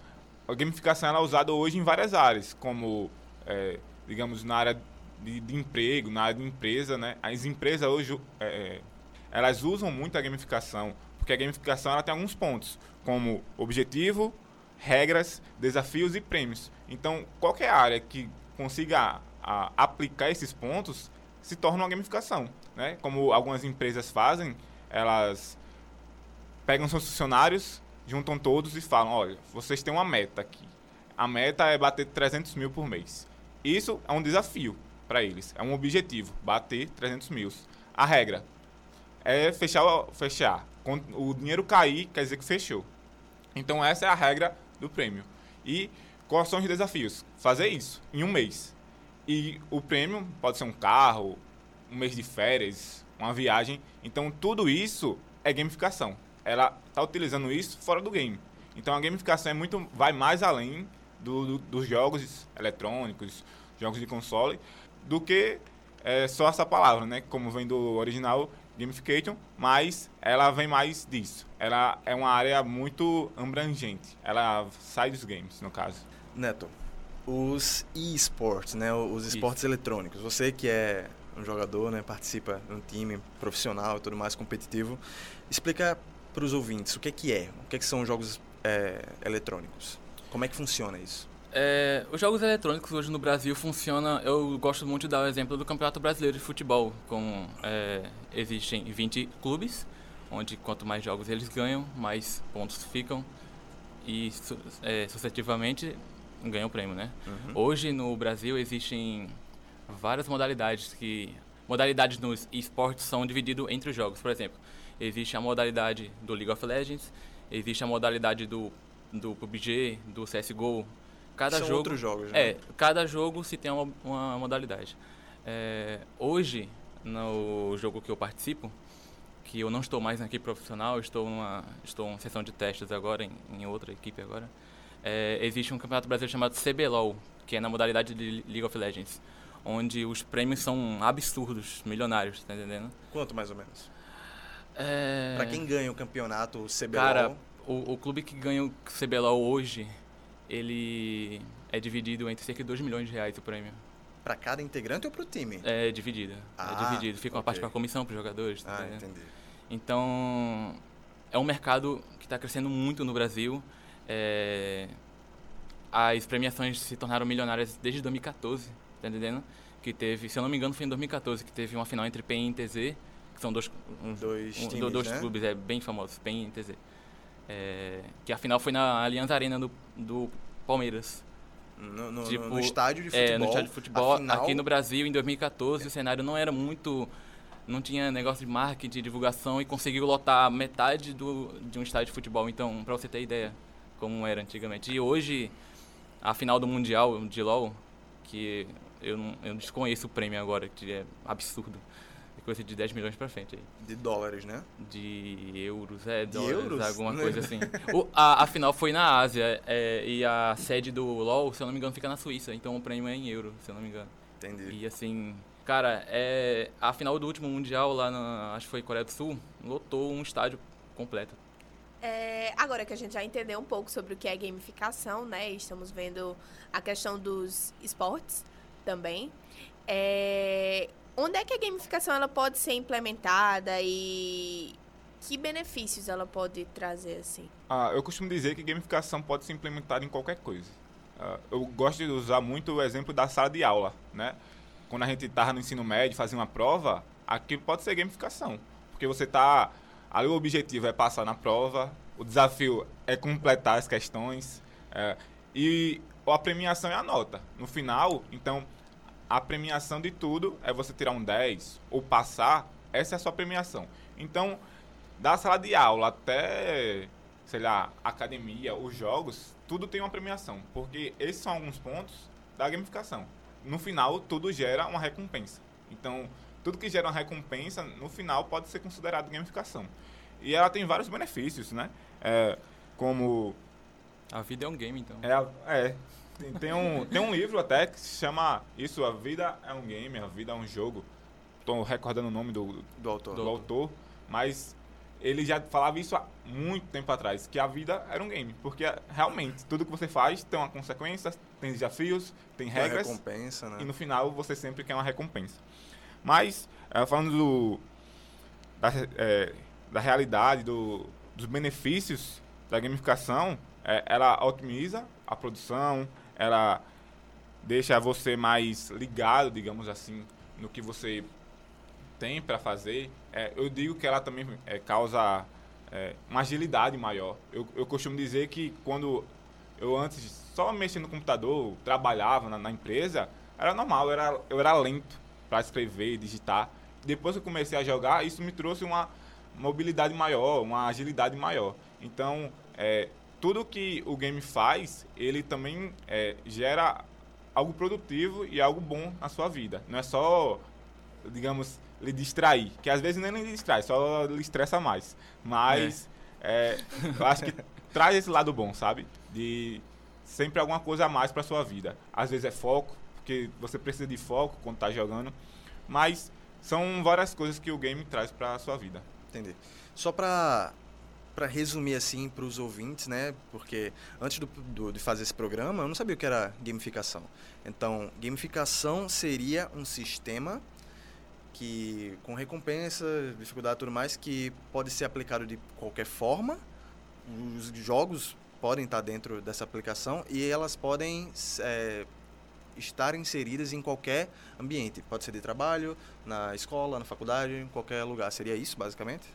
a gamificação ela é usada hoje em várias áreas, como, é, digamos, na área de, de, emprego, na área de empresa, né? As empresas hoje, é, elas usam muito a gamificação, porque a gamificação ela tem alguns pontos, como objetivo, regras, desafios e prêmios. Então, qualquer área que consiga a aplicar esses pontos, se torna uma gamificação. Né? Como algumas empresas fazem, elas pegam seus funcionários, juntam todos e falam: olha, vocês têm uma meta aqui. A meta é bater 300 mil por mês. Isso é um desafio para eles, é um objetivo, bater 300 mil. A regra é fechar, fechar. Quando o dinheiro cair, quer dizer que fechou. Então essa é a regra do prêmio. E quais são os desafios? Fazer isso em um mês. E o prêmio pode ser um carro, um mês de férias, uma viagem. Então tudo isso é gamificação. Ela está utilizando isso fora do game. Então a gamificação é muito vai mais além do, do, dos jogos eletrônicos, jogos de console, do que é, só essa palavra, né? Como vem do original gamification, mas ela vem mais disso. Ela é uma área muito abrangente. Ela sai dos games, no caso. Neto, os e-sports, né, os esportes Isso. eletrônicos. Você que é um jogador, né, participa de um time profissional e tudo mais competitivo, explica para os ouvintes o que é que é, o que, é que são jogos é, eletrônicos, como é que funciona isso? É, os jogos eletrônicos hoje no Brasil funcionam. Eu gosto muito de dar o exemplo do Campeonato Brasileiro de Futebol, com é, existem 20 clubes, onde quanto mais jogos eles ganham, mais pontos ficam e é, sucessivamente ganha o prêmio, né? Uhum. Hoje no Brasil existem várias modalidades que modalidades nos esportes são divididas entre os jogos. Por exemplo, existe a modalidade do League of Legends, existe a modalidade do do PUBG, do CS:GO. Cada São jogo outros jogos, né? É, cada jogo se tem uma, uma modalidade. É, hoje no jogo que eu participo, que eu não estou mais na equipe profissional, estou numa estou em sessão de testes agora em, em outra equipe agora. É, existe um campeonato brasileiro chamado CBLOL, que é na modalidade de League of Legends, onde os prêmios são absurdos, milionários, tá entendendo? Quanto mais ou menos? É... Pra quem ganha o campeonato o CBLOL, Cara, o, o clube que ganha o CBLOL hoje, ele é dividido entre cerca de 2 milhões de reais o prêmio. pra cada integrante ou pro time? É dividido. Ah, é dividido. Fica uma parte ok. para a comissão, para os jogadores. tá Ah, entendendo? entendi. Então, é um mercado que está crescendo muito no Brasil. É, as premiações se tornaram milionárias desde 2014, tá entendendo? Que teve, se eu não me engano, foi em 2014 que teve uma final entre PEN e TZ, que são dois, uns- Dois um- times, dois né? clubes é, bem famosos, PEN e TZ. É, que a final foi na Allianz Arena do, do Palmeiras. No, no- no- no estádio de É, no futebol, estádio de futebol. final- Aqui no Brasil, em 2014, o cenário não era muito. Não tinha negócio de marketing, de divulgação e conseguiu lotar metade do, de um estádio de futebol. Então, pra você ter ideia como era antigamente. E hoje, a final do Mundial de LoL, que eu, não, eu desconheço o prêmio agora, que é absurdo. É coisa de 10 milhões pra frente. De dólares, né? De euros, é, De dólares, euros? alguma coisa assim. O, a, a final foi na Ásia é, e a sede do LoL, se eu não me engano, fica na Suíça. Então o prêmio é em euro, se eu não me engano. Entendi. E assim, cara, é, a final do último Mundial lá na, acho que foi Coreia do Sul, lotou um estádio completo. É, agora que a gente já entendeu um pouco sobre o que é gamificação, né? Estamos vendo a questão dos esportes também. É, onde é que a gamificação ela pode ser implementada e que benefícios ela pode trazer assim? Ah, eu costumo dizer que gamificação pode ser implementada em qualquer coisa. Ah, eu gosto de usar muito o exemplo da sala de aula, né? Quando a gente estava no ensino médio, fazia uma prova, aquilo pode ser gamificação. Porque você está... Ali o objetivo é passar na prova, o desafio é completar as questões, é, e a premiação é a nota. No final, então, a premiação de tudo é você tirar um 10 ou passar, essa é a sua premiação. Então, da sala de aula até, sei lá, academia, os jogos, tudo tem uma premiação, porque esses são alguns pontos da gamificação. No final, tudo gera uma recompensa. Então, tudo que gera uma recompensa, no final, pode ser considerado gamificação. E ela tem vários benefícios, né? É, como A vida é um game, então. é, a- é. Tem, tem um, tem um livro até que se chama Isso, a vida é um game, a vida é um jogo. Tô recordando o nome do, do autor. do autor, mas ele já falava isso há muito tempo atrás, que a vida era um game. Porque realmente, tudo que você faz tem uma consequência, tem desafios, tem regras. recompensa, né? E no final você sempre quer uma recompensa. Mas, eh, falando do, da, eh, da realidade, do, dos benefícios da gamificação, eh, ela otimiza a produção, ela deixa você mais ligado, digamos assim, no que você tem para fazer. Eh, eu digo que ela também eh, causa eh, uma agilidade maior. Eu, eu costumo dizer que quando eu antes só mexia no computador, trabalhava na, na empresa, era normal, era, eu era lento para escrever e digitar. Depois que eu comecei a jogar, isso me trouxe uma mobilidade maior, uma agilidade maior. Então, é, tudo que o game faz, ele também é, gera algo produtivo e algo bom na sua vida. Não é só, digamos, lhe distrair, que às vezes nem lhe distrai, só lhe estressa mais. Mas é, eu acho que traz esse lado bom, sabe? De sempre alguma coisa a mais para sua vida. Às vezes é foco, porque você precisa de foco quando tá jogando, mas são várias coisas que o game traz para sua vida. Entendi. Só para para resumir assim para os ouvintes, né? Porque antes do, do- de fazer esse programa, eu não sabia o que era gamificação. Então, gamificação seria um sistema que com recompensa, dificuldade tudo mais, que pode ser aplicado de qualquer forma. Os jogos podem estar dentro dessa aplicação e elas podem é, estar inseridas em qualquer ambiente. Pode ser de trabalho, na escola, na faculdade, em qualquer lugar. Seria isso, basicamente?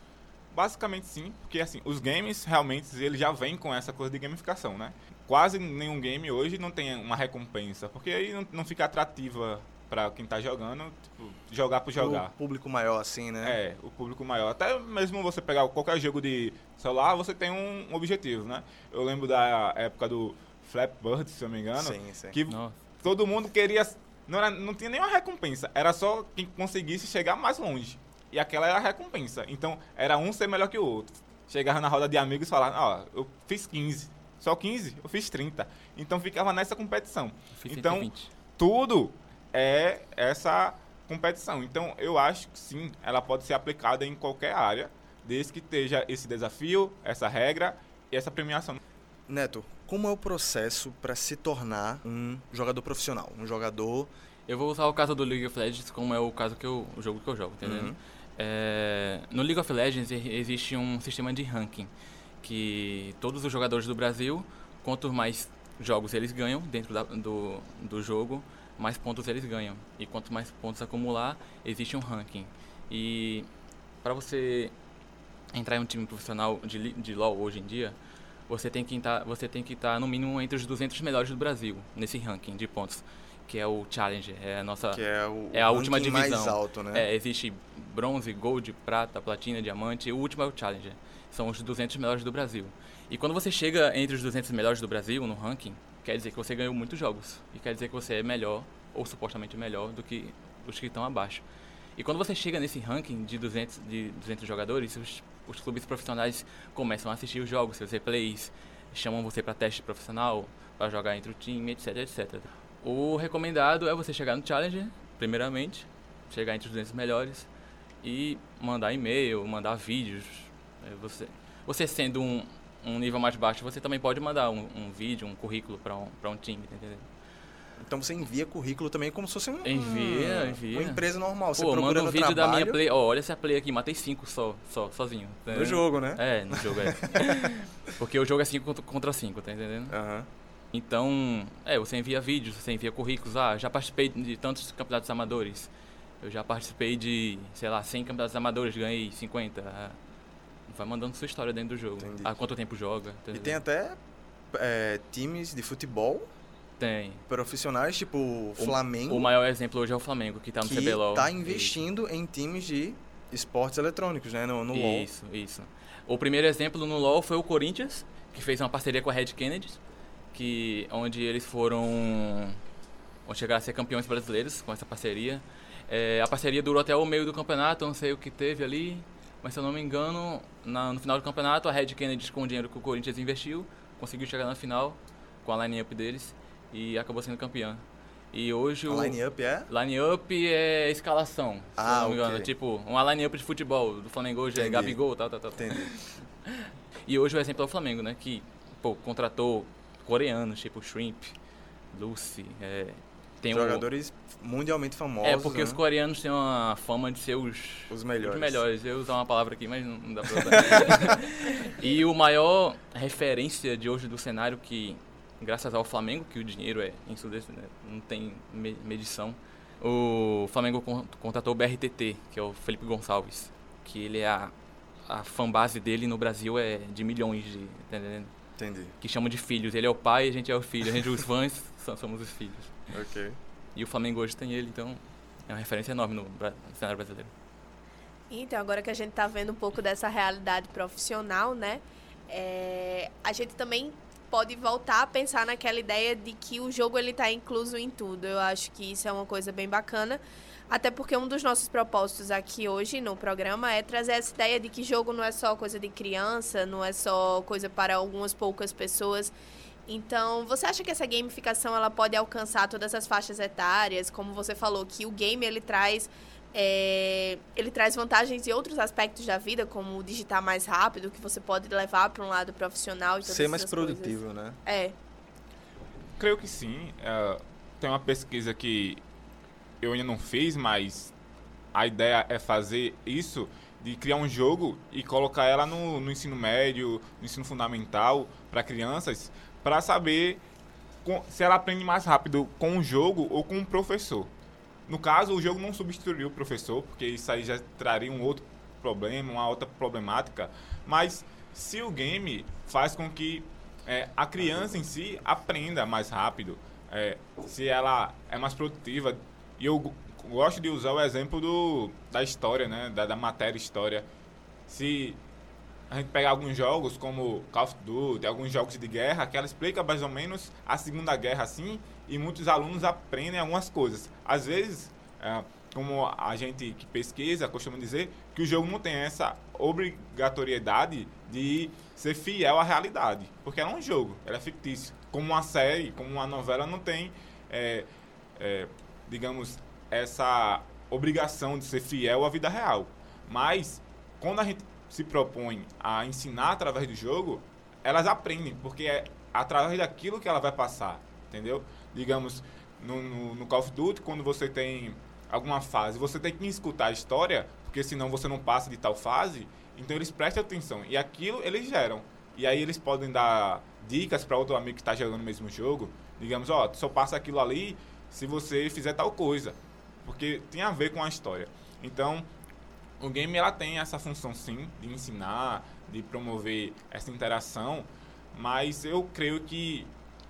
Basicamente sim, porque assim, os games realmente eles já vêm com essa coisa de gamificação, né? Quase nenhum game hoje não tem uma recompensa, porque aí não, não fica atrativa para quem tá jogando, tipo, jogar por jogar. O público maior assim, né? É, o público maior. Até mesmo você pegar qualquer jogo de celular, você tem um objetivo, né? Eu lembro da época do Flappy Bird, se eu não me engano, Sim, sim. que Nossa. Todo mundo queria não, era, não tinha nenhuma recompensa, era só quem conseguisse chegar mais longe. E aquela era a recompensa. Então, era um ser melhor que o outro. Chegava na roda de amigos e falava, ó, eu fiz 15. Só 15? Eu fiz 30. Então ficava nessa competição. Então, 120. tudo é essa competição. Então, eu acho que sim, ela pode ser aplicada em qualquer área, desde que esteja esse desafio, essa regra e essa premiação. Neto, como é o processo para se tornar um jogador profissional? Um jogador. Eu vou usar o caso do League of Legends como é o caso que eu, o jogo que eu jogo, entendeu? Uhum. É, no League of Legends existe um sistema de ranking que todos os jogadores do Brasil, quanto mais jogos eles ganham dentro da- do, do jogo, mais pontos eles ganham. E quanto mais pontos acumular, existe um ranking. E para você entrar em um time profissional de, de LoL hoje em dia, você tem que estar, você tem que estar no mínimo entre os 200 melhores do Brasil nesse ranking de pontos, que é o Challenger, é a nossa Que é o é a última divisão. mais alto, né? É, existe bronze, gold, prata, platina, diamante, o último é o Challenger. São os 200 melhores do Brasil. E quando você chega entre os 200 melhores do Brasil no ranking, quer dizer que você ganhou muitos jogos. E quer dizer que você é melhor, ou supostamente melhor, do que os que estão abaixo. E quando você chega nesse ranking de 200, de 200 jogadores, os, os clubes profissionais começam a assistir os jogos, seus replays, chamam você para teste profissional, para jogar entre o time, etc, etc. O recomendado é você chegar no Challenger, primeiramente, chegar entre os 200 melhores e mandar e-mail, mandar vídeos. É, Você, você sendo um, um nível mais baixo, você também pode mandar um, um vídeo, um currículo para um, um time, tá entendendo? Então você envia currículo também como se fosse um, Envia, envia. uma empresa normal. Você Pô, manda um vídeo trabalho, da minha play. Ó, olha essa play aqui, matei 5 só, só, sozinho. tá No jogo, né? É, no jogo, é. Porque o jogo é 5 contra 5, tá entendendo? Então, é, você envia vídeos, você envia currículos. Ah, já participei de tantos campeonatos amadores. Eu já participei de, sei lá, 100 campeonatos amadores, ganhei 50. Ah, Vai mandando sua história dentro do jogo. Há quanto tempo joga. E entendeu? tem até é, times de futebol Tem. profissionais, tipo o Flamengo, O maior exemplo hoje é o Flamengo, que tá no que CBLOL. está investindo em times de esportes eletrônicos, né? No, no LoL. Isso, isso. O primeiro exemplo no LoL foi o Corinthians, que fez uma parceria com a Red Kennedy, que, onde eles foram. Onde chegaram a ser campeões brasileiros com essa parceria. É, a parceria durou até o meio do campeonato, não sei o que teve ali, mas se eu não me engano, na- no final do campeonato, a Red Kennedy, com o dinheiro que o Corinthians investiu, conseguiu chegar na final com a line-up deles e acabou sendo campeã. E hoje o. line-up é? Line-up é escalação, se Ah, eu não me engano. ok. Tipo, uma line-up de futebol do Flamengo hoje é Entendi. Gabigol, tal, tal, tal. Entendi. E hoje o exemplo é o Flamengo, né? Que, pô, contratou coreanos, tipo Shrimp, Lucy, é... Tem Jogadores mundialmente famosos. É, porque né? os coreanos têm uma fama de ser os... Os melhores. Os melhores. Eu ia usar uma palavra aqui, mas não, não dá pra usar. e o maior referência de hoje do cenário que, graças ao Flamengo, que o dinheiro é ensurdecedor, né? não tem me- medição, o Flamengo con- contratou o BRTT, que é o Felipe Gonçalves, que ele é a, a fanbase dele no Brasil é de milhões de, entendendo? Entendi. Que chamam de filhos. Ele é o pai, a gente é o filho. A gente, os fãs, so- somos os filhos. Ok. E o Flamengo hoje tem ele, então é uma referência enorme no, no cenário brasileiro. Então, agora que a gente tá vendo um pouco dessa realidade profissional, né? é, a gente também pode voltar a pensar naquela ideia de que o jogo ele tá incluso em tudo. Eu acho que isso é uma coisa bem bacana. Até porque um dos nossos propósitos aqui hoje no programa é trazer essa ideia de que jogo não é só coisa de criança, não é só coisa para algumas poucas pessoas. Então, você acha que essa gamificação ela pode alcançar todas as faixas etárias? Como você falou, que o game ele traz é, ele traz vantagens em outros aspectos da vida, como digitar mais rápido, que você pode levar para um lado profissional e Ser mais essas coisas. produtivo, né? É. Creio que sim. É, tem uma pesquisa que eu ainda não fiz, mas a ideia é fazer isso, de criar um jogo e colocar ela no, no ensino médio, no ensino fundamental, para crianças, para saber com- se ela aprende mais rápido com o jogo ou com o professor. No caso, o jogo não substituiria o professor, porque isso aí já traria um outro problema, uma outra problemática, mas se o game faz com que é, a criança em si aprenda mais rápido, é, se ela é mais produtiva, e eu gosto de usar o exemplo do, da história, né, da, da matéria história. Se a gente pegar alguns jogos como Call of Duty, alguns jogos de guerra, que ela explica mais ou menos a Segunda Guerra assim, e muitos alunos aprendem algumas coisas. Às vezes, é, como a gente que pesquisa costuma dizer, que o jogo não tem essa obrigatoriedade de ser fiel à realidade, porque ela é um jogo, ela é fictício. Como uma série, como uma novela, não tem, é, é, digamos, essa obrigação de ser fiel à vida real. Mas, quando a gente se propõe a ensinar através do jogo, elas aprendem, porque é através daquilo que ela vai passar, entendeu? Digamos, no, no, no, Call of Duty, quando você tem alguma fase, você tem que escutar a história, porque senão você não passa de tal fase, então eles prestam atenção. E aquilo eles geram. E aí eles podem dar dicas para outro amigo que está jogando o mesmo jogo. Digamos, ó, oh, só passa aquilo ali se você fizer tal coisa. Porque tem a ver com a história. Então, o game ela tem essa função sim de ensinar, de promover essa interação, mas eu creio que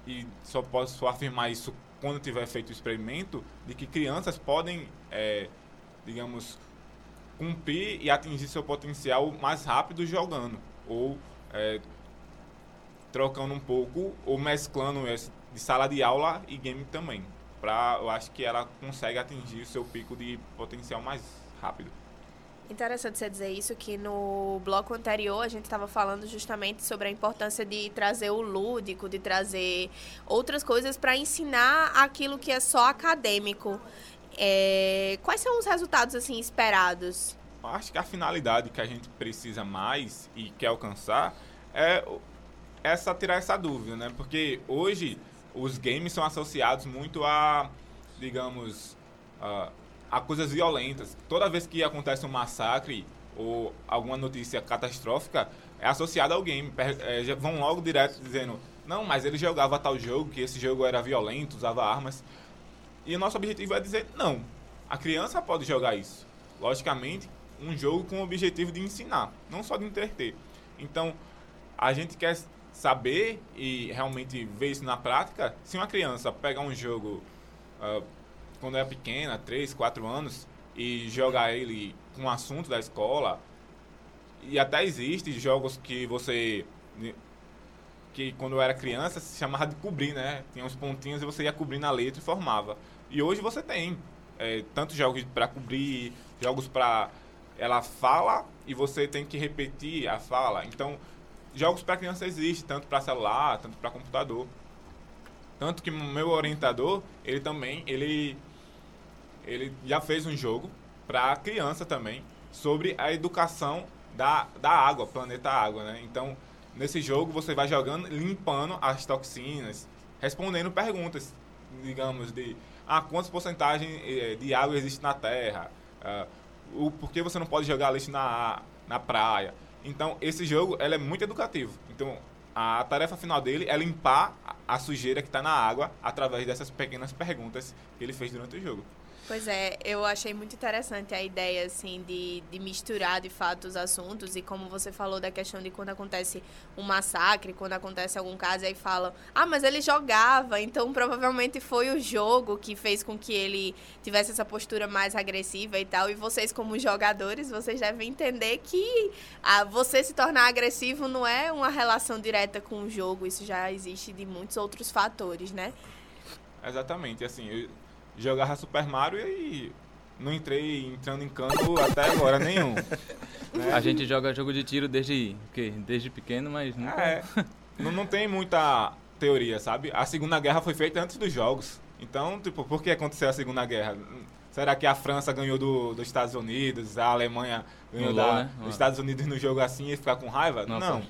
e só posso afirmar isso quando tiver feito o experimento de que crianças podem, é, digamos, cumprir e atingir seu potencial mais rápido jogando ou é, trocando um pouco ou mesclando de sala de aula e game também. Pra, eu acho que ela consegue atingir o seu pico de potencial mais rápido. Interessante você dizer isso, que no bloco anterior a gente estava falando justamente sobre a importância de trazer o lúdico, de trazer outras coisas para ensinar aquilo que é só acadêmico. É... Quais são os resultados assim esperados? Acho que a finalidade que a gente precisa mais e quer alcançar é essa tirar essa dúvida, né? Porque hoje os games são associados muito a, digamos, a coisas violentas. Toda vez que acontece um massacre ou alguma notícia catastrófica, é associada ao game. É, vão logo direto dizendo, não, mas ele jogava tal jogo, que esse jogo era violento, usava armas. E o nosso objetivo é dizer, não, a criança pode jogar isso. Logicamente, um jogo com o objetivo de ensinar, não só de entreter. Então, a gente quer saber e realmente ver isso na prática. Se uma criança pegar um jogo uh, quando é pequena, 3, 4 anos, e jogar ele com o assunto da escola. E até existe jogos que você que quando eu era criança se chamava de cobrir, né? Tinha uns pontinhos e você ia cobrindo a letra e formava. E hoje você tem é, tantos jogos para cobrir, jogos para ela fala e você tem que repetir a fala. Então, jogos para criança existem, tanto para celular, tanto para computador. Tanto que meu orientador, ele também, ele ele já fez um jogo para criança também sobre a educação da, da água, planeta água, né? Então, nesse jogo você vai jogando, limpando as toxinas, respondendo perguntas, digamos, de ah, quantas porcentagens eh, de água existe na Terra, uh, o por que você não pode jogar lixo na, na praia. Então, esse jogo ele é muito educativo. Então, a tarefa final dele é limpar a sujeira que está na água através dessas pequenas perguntas que ele fez durante o jogo. Pois é, eu achei muito interessante a ideia, assim, de, de misturar de fato os assuntos e como você falou da questão de quando acontece um massacre, quando acontece algum caso, aí falam, ah, mas ele jogava, então provavelmente foi o jogo que fez com que ele tivesse essa postura mais agressiva e tal. E vocês, como jogadores, vocês devem entender que ah, você se tornar agressivo não é uma relação direta com o jogo, isso já existe de muitos outros fatores, né? Exatamente, assim, eu jogava Super Mario e não entrei entrando em campo até agora nenhum. Né? A gente joga jogo de tiro desde, que, desde pequeno, mas nunca... É, não, não tem muita teoria, sabe? A Segunda Guerra foi feita antes dos jogos. Então, tipo, por que aconteceu a Segunda Guerra? Será que a França ganhou do, dos Estados Unidos, a Alemanha ganhou da, né? dos Estados Unidos no jogo assim e ficar com raiva? Não, não.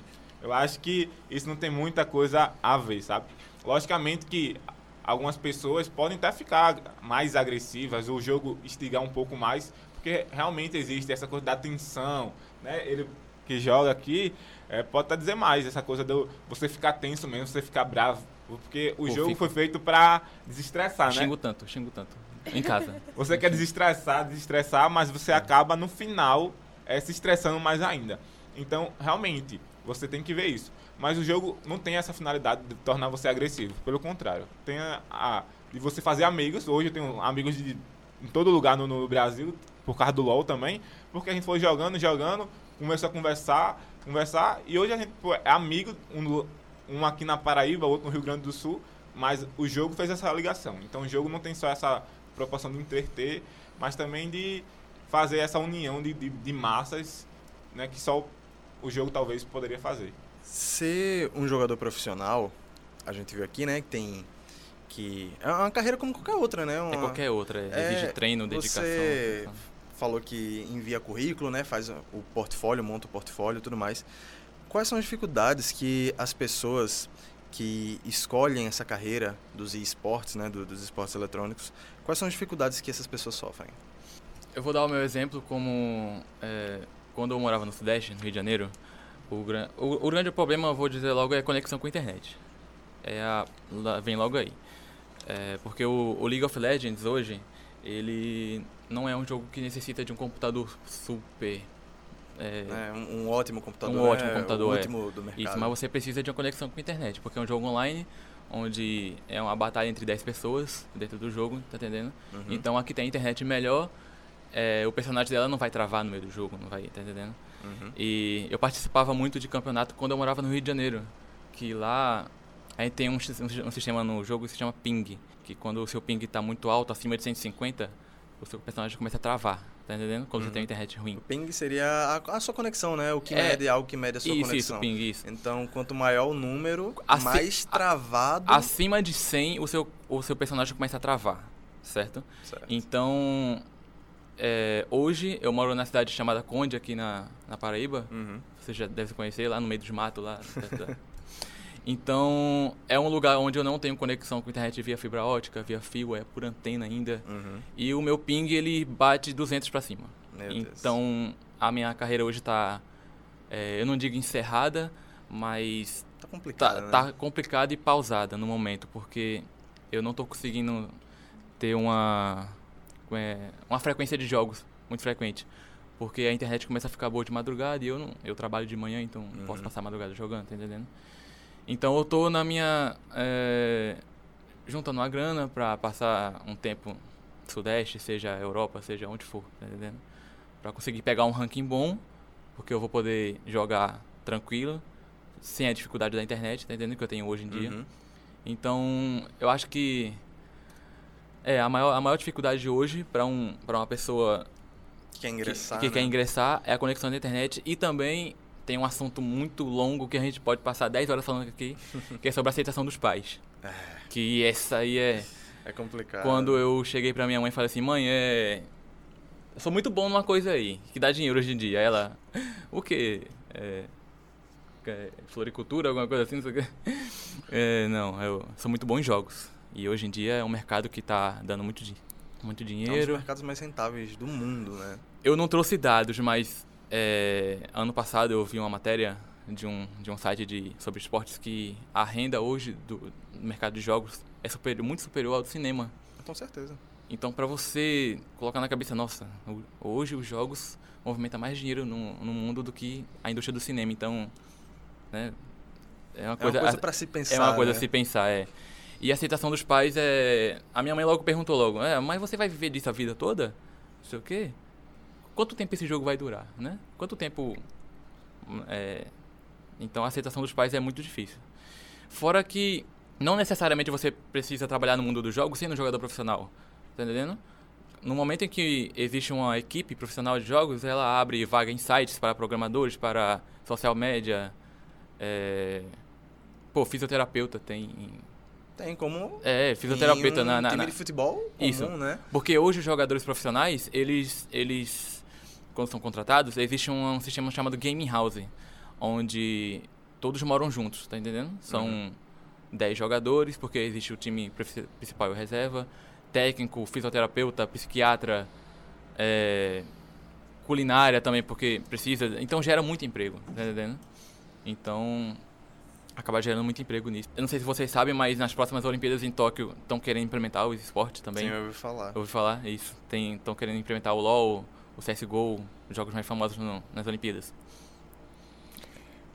Eu acho que isso não tem muita coisa a ver, sabe? Logicamente que algumas pessoas podem até ficar mais agressivas, o jogo estigar um pouco mais, porque realmente existe essa coisa da tensão, né? Ele que joga aqui é, pode até dizer mais, essa coisa de você ficar tenso mesmo, você ficar bravo, porque o Pô, jogo foi feito para desestressar, né? Xingo tanto, xingo tanto. Em casa. você quer desestressar, desestressar, mas você acaba no final é, se estressando mais ainda. Então, realmente, você tem que ver isso. Mas o jogo não tem essa finalidade de tornar você agressivo. Pelo contrário, tem a, a de você fazer amigos. Hoje eu tenho amigos de, em todo lugar no, no Brasil, por causa do LoL também. Porque a gente foi jogando, jogando, começou a conversar, conversar. E hoje a gente pô, é amigo, um, um aqui na Paraíba, outro no Rio Grande do Sul. Mas o jogo fez essa ligação. Então o jogo não tem só essa proporção de entreter, mas também de fazer essa união de, de, de massas né, que só o jogo talvez poderia fazer. Ser um jogador profissional, a gente viu aqui, né, que tem que é uma carreira como qualquer outra, né? Uma, é qualquer outra, exige é, treino, dedicação. Você falou que envia currículo, né, faz o portfólio, monta o portfólio tudo mais. Quais são as dificuldades que as pessoas que escolhem essa carreira dos esportes, né, do, dos esportes eletrônicos, quais são as dificuldades que essas pessoas sofrem? Eu vou dar o meu exemplo como é, quando eu morava no Sudeste, no Rio de Janeiro, o, gran, o, o grande problema, vou dizer logo, é a conexão com a internet. É a, vem logo aí. É, porque o, o League of Legends hoje, ele não é um jogo que necessita de um computador super é, é um, um, ótimo computador. Um ótimo é, computador, é. do mercado. Isso, mas você precisa de uma conexão com a internet, porque é um jogo online onde é uma batalha entre 10 pessoas dentro do jogo, tá entendendo? Uhum. Então aqui tem internet melhor, é, o personagem dela não vai travar no meio do jogo, não vai, tá entendendo? Uhum. E eu participava muito de campeonato quando eu morava no Rio de Janeiro, que lá a gente tem um, um, um sistema no jogo que se chama ping, que quando o seu ping está muito alto, acima de 150, o seu personagem começa a travar. Tá entendendo? Quando uhum. você tem internet ruim. O ping seria a, a sua conexão, né? O que é, mede algo que mede a sua isso, conexão. Isso, ping, isso. Então, quanto maior o número, Aci mais travado... Acima de 100, o seu, o seu personagem começa a travar, certo? certo. Então, é, hoje eu moro na cidade chamada Conde, aqui na, na Paraíba. Uhum. Você já deve conhecer, lá no meio dos matos, lá. Então, é um lugar onde eu não tenho conexão com internet via fibra ótica, via fio, é por antena ainda. Uhum. E o meu ping, ele bate 200 para cima. Meu então, Deus. a minha carreira hoje está, é, eu não digo encerrada, mas... Tá complicada, tá, né? tá complicada e pausada no momento, porque eu não estou conseguindo ter uma, é, uma frequência de jogos muito frequente. Porque a internet começa a ficar boa de madrugada e eu não, eu trabalho de manhã, então uhum. posso passar a madrugada jogando, tá entendendo? Então eu tô na minha. É, juntando uma grana para passar um tempo Sudeste, seja Europa, seja onde for, tá entendendo? Pra conseguir pegar um ranking bom, porque eu vou poder jogar tranquilo, sem a dificuldade da internet, tá entendendo? Que eu tenho hoje em dia. Uhum. Então, eu acho que. É, a maior, a maior dificuldade de hoje para um, pra uma pessoa que quer ingressar, que, que né? quer ingressar é a conexão da internet e também tem um assunto muito longo que a gente pode passar 10 horas falando aqui, que é sobre a aceitação dos pais. É. Que essa aí é. É complicado. Quando eu cheguei pra minha mãe e falei assim, mãe, é. Eu sou muito bom numa coisa aí, que dá dinheiro hoje em dia. Aí ela. O quê? É, é, floricultura, alguma coisa assim, não sei o quê. É, não, eu sou muito bom em jogos. E hoje em dia é um mercado que tá dando muito, muito dinheiro. É um dos mercados mais rentáveis do mundo, né? Eu não trouxe dados, mas é, ano passado eu vi uma matéria de um, de um site de, sobre esportes que a renda hoje do, mercado de jogos é superior, muito superior ao do cinema. Com certeza. Então, para você colocar na cabeça, nossa, hoje os jogos movimentam mais dinheiro no, no mundo do que a indústria do cinema. Então, né, é uma coisa, é coisa para se pensar. É uma coisa né? a se pensar, é. E a aceitação dos pais é. A minha mãe logo perguntou logo, é, mas você vai viver disso a vida toda? Não sei o quê quanto tempo esse jogo vai durar, né? Quanto tempo... É... Então a aceitação dos pais é muito difícil. Fora que não necessariamente você precisa trabalhar no mundo dos jogos sendo um jogador profissional, tá entendendo? No momento em que existe uma equipe profissional de jogos, ela abre vaga em sites para programadores, para social media, é... pô, fisioterapeuta tem tem como. É, fisioterapeuta um na, na, time de futebol comum, Isso. né? Porque hoje os jogadores profissionais, eles, eles quando são contratados, existe um, um, sistema chamado Game House, onde todos moram juntos, tá entendendo? São uhum. 10 jogadores, porque existe o time principal e o reserva, técnico, fisioterapeuta, psiquiatra, é, culinária também, porque precisa. Então gera muito emprego, tá entendendo? Então acaba gerando muito emprego nisso. Eu não sei se vocês sabem, mas nas próximas Olimpíadas em Tóquio estão querendo implementar os esportes também. Sim, eu ouvi falar. Eu ouvi falar, isso. Estão querendo implementar o LoL, o CSGO, os jogos mais famosos no, nas Olimpíadas.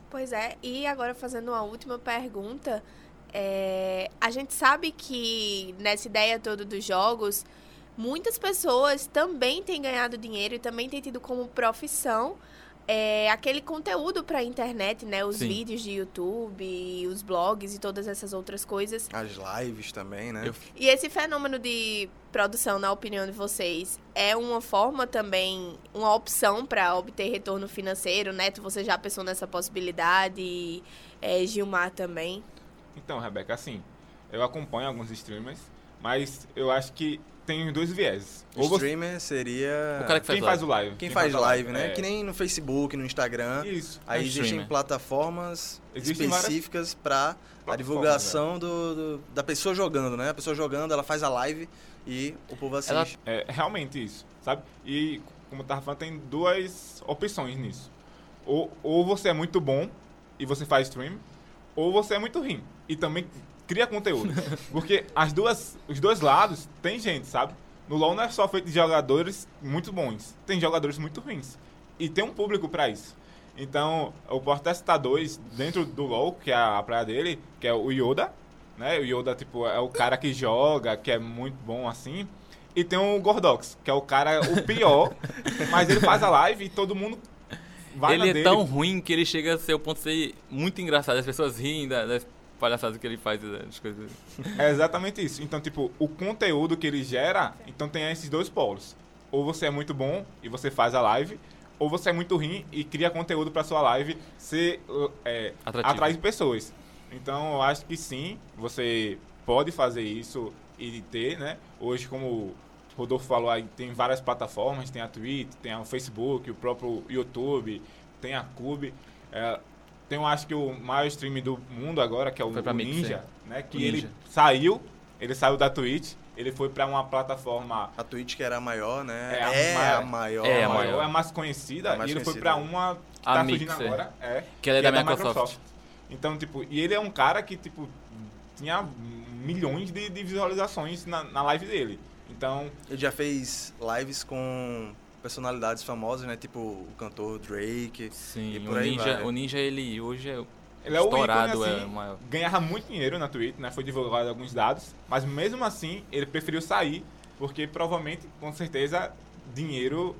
Pois é, e agora fazendo uma última pergunta, é, a gente sabe que nessa ideia toda dos jogos, muitas pessoas também têm ganhado dinheiro e também têm tido como profissão é, aquele conteúdo para a internet, né? Os Sim. vídeos de YouTube, os blogs e todas essas outras coisas. As lives também, né? E esse fenômeno de produção, na opinião de vocês, é uma forma também, uma opção para obter retorno financeiro, Neto? Você já pensou nessa possibilidade? É, Gilmar também? Então, Rebeca, assim, eu acompanho alguns streamers, mas eu acho que tem dois vieses. O streamer seria. Quem faz o live. Quem, faz, live, né? Que nem no Facebook, no Instagram. Isso. Aí É existem plataformas Existem específicas para a plataformas, divulgação do, do- da pessoa jogando, né? A pessoa jogando, ela faz a live e o povo assiste. É realmente isso, sabe? E, como eu tava falando, tem duas opções nisso. Ou, ou você é muito bom e você faz stream, ou você é muito ruim e também cria conteúdo. Porque as duas, os dois lados tem gente, sabe? No LoL não é só feito de jogadores muito bons, tem jogadores muito ruins. E tem um público pra isso. Então, até citar dois dentro do LoL, que é a praia dele, que é o Yoda, né? O Yoda, tipo, é o cara que joga, que é muito bom assim. E tem o Gordox, que é o cara, o pior, mas ele faz a live e todo mundo vai ele é dele. tão ruim que ele chega a ser o ponto de ser muito engraçado. As pessoas riem da- das palhaçadas que ele faz, das coisas. É exatamente isso. Então, tipo, o conteúdo que ele gera, então tem esses dois polos. Ou você é muito bom e você faz a live, ou você é muito ruim e cria conteúdo pra sua live ser é, atrair pessoas. Então, eu acho que sim, você pode fazer isso e ter, né? Hoje, como o Rodolfo falou aí, tem várias plataformas, tem a Twitch, tem o Facebook, o próprio YouTube, tem a Cube. É, tem, eu acho que o maior stream do mundo agora, que é o, Foi o. Ninja, né? Que O ele Ninja. saiu, ele saiu da Twitch, ele foi pra uma plataforma... A Twitch que era a maior, né? É a, É maior, a maior. É a É maior, é a mais conhecida, A mais e ele foi conhecida. pra uma que A tá surgindo Mixer. agora, é, Que ela é da Microsoft. Então, tipo, e ele é um cara que, tipo, tinha milhões de, de visualizações na, na live dele. Então, Ele já fez lives com personalidades famosas, né? Tipo o cantor Drake. Sim, e o Ninja, vai. o Ninja, ele hoje é Ele é o estourado, ícone, é assim, o maior. ganhava muito dinheiro na Twitch, né? Foi divulgado alguns dados, mas mesmo assim ele preferiu sair, porque provavelmente, com certeza, dinheiro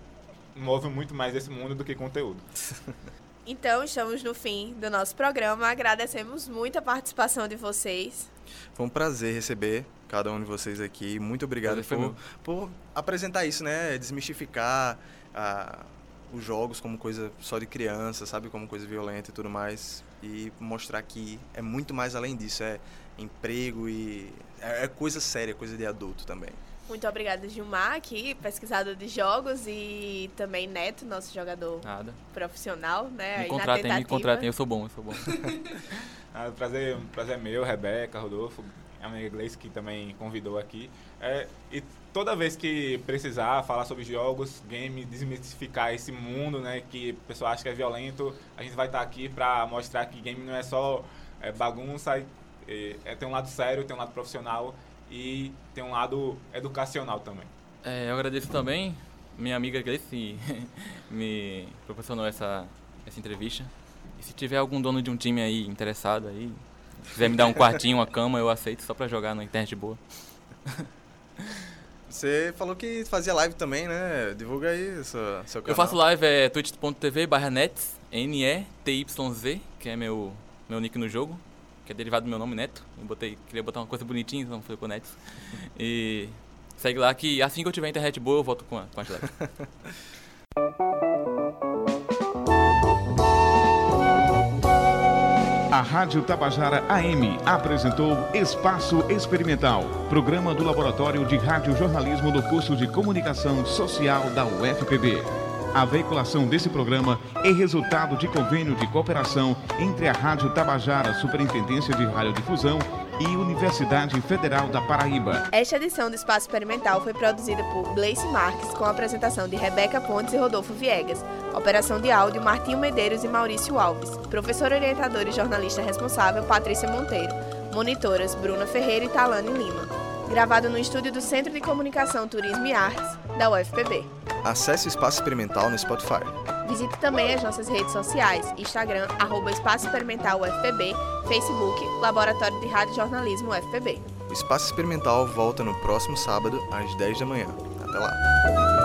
move muito mais esse mundo do que conteúdo. Então, estamos no fim do nosso programa. Agradecemos muito a participação de vocês. Foi um prazer receber cada um de vocês aqui. Muito obrigado por, por apresentar isso, né? Desmistificar ah, os jogos como coisa só de criança, sabe? Como coisa violenta e tudo mais. E mostrar que é muito mais além disso. É emprego e... É, é coisa séria, coisa de adulto também. Muito obrigada, Gilmar, aqui, pesquisador de jogos, e também Neto, nosso jogador Nada. profissional, né? Me contratem, me contratem, eu sou bom, eu sou bom. Ah, prazer, prazer meu, Rebeca, Rodolfo, a minha inglês que também convidou aqui. É, e toda vez que precisar falar sobre jogos, game, desmistificar esse mundo, né, que o pessoal acha que é violento, a gente vai estar aqui para mostrar que game não é só é, bagunça, é, tem um lado sério, tem um lado profissional e tem um lado educacional também. É, eu agradeço também minha amiga Grace me proporcionou essa, essa entrevista. Se tiver algum dono de um time aí interessado aí, quiser me dar um quartinho, uma cama, eu aceito só pra jogar na internet boa. Você falou que fazia live também, né? Divulga aí seu, seu canal. Eu faço live é twitch.tv barra nets, N-E-T-Y-Z, que é meu, meu nick no jogo, que é derivado do meu nome, Neto. Eu botei, queria botar uma coisa bonitinha, então foi com Nets. E segue lá que assim que eu tiver internet boa, eu volto com, a, com as lives. A Rádio Tabajara AM apresentou Espaço Experimental, programa do Laboratório de Radiojornalismo do curso de Comunicação Social da UFPB. A veiculação desse programa é resultado de convênio de cooperação entre a Rádio Tabajara, Superintendência de Radiodifusão e Universidade Federal da Paraíba. Esta edição do Espaço Experimental foi produzida por Gleice Marques, com a apresentação de Rebeca Pontes e Rodolfo Viegas. Operação de áudio, Martinho Medeiros e Maurício Alves. Professor orientador e jornalista responsável, Patrícia Monteiro. Monitoras, Bruna Ferreira e Talane Lima. Gravado no estúdio do Centro de Comunicação, Turismo e Artes, da UFPB. Acesse o Espaço Experimental no Spotify. Visite também as nossas redes sociais, Instagram, arroba Espaço Experimental UFPB, Facebook, Laboratório de Rádio Jornalismo UFPB. O Espaço Experimental volta no próximo sábado, às 10 da manhã. Até lá!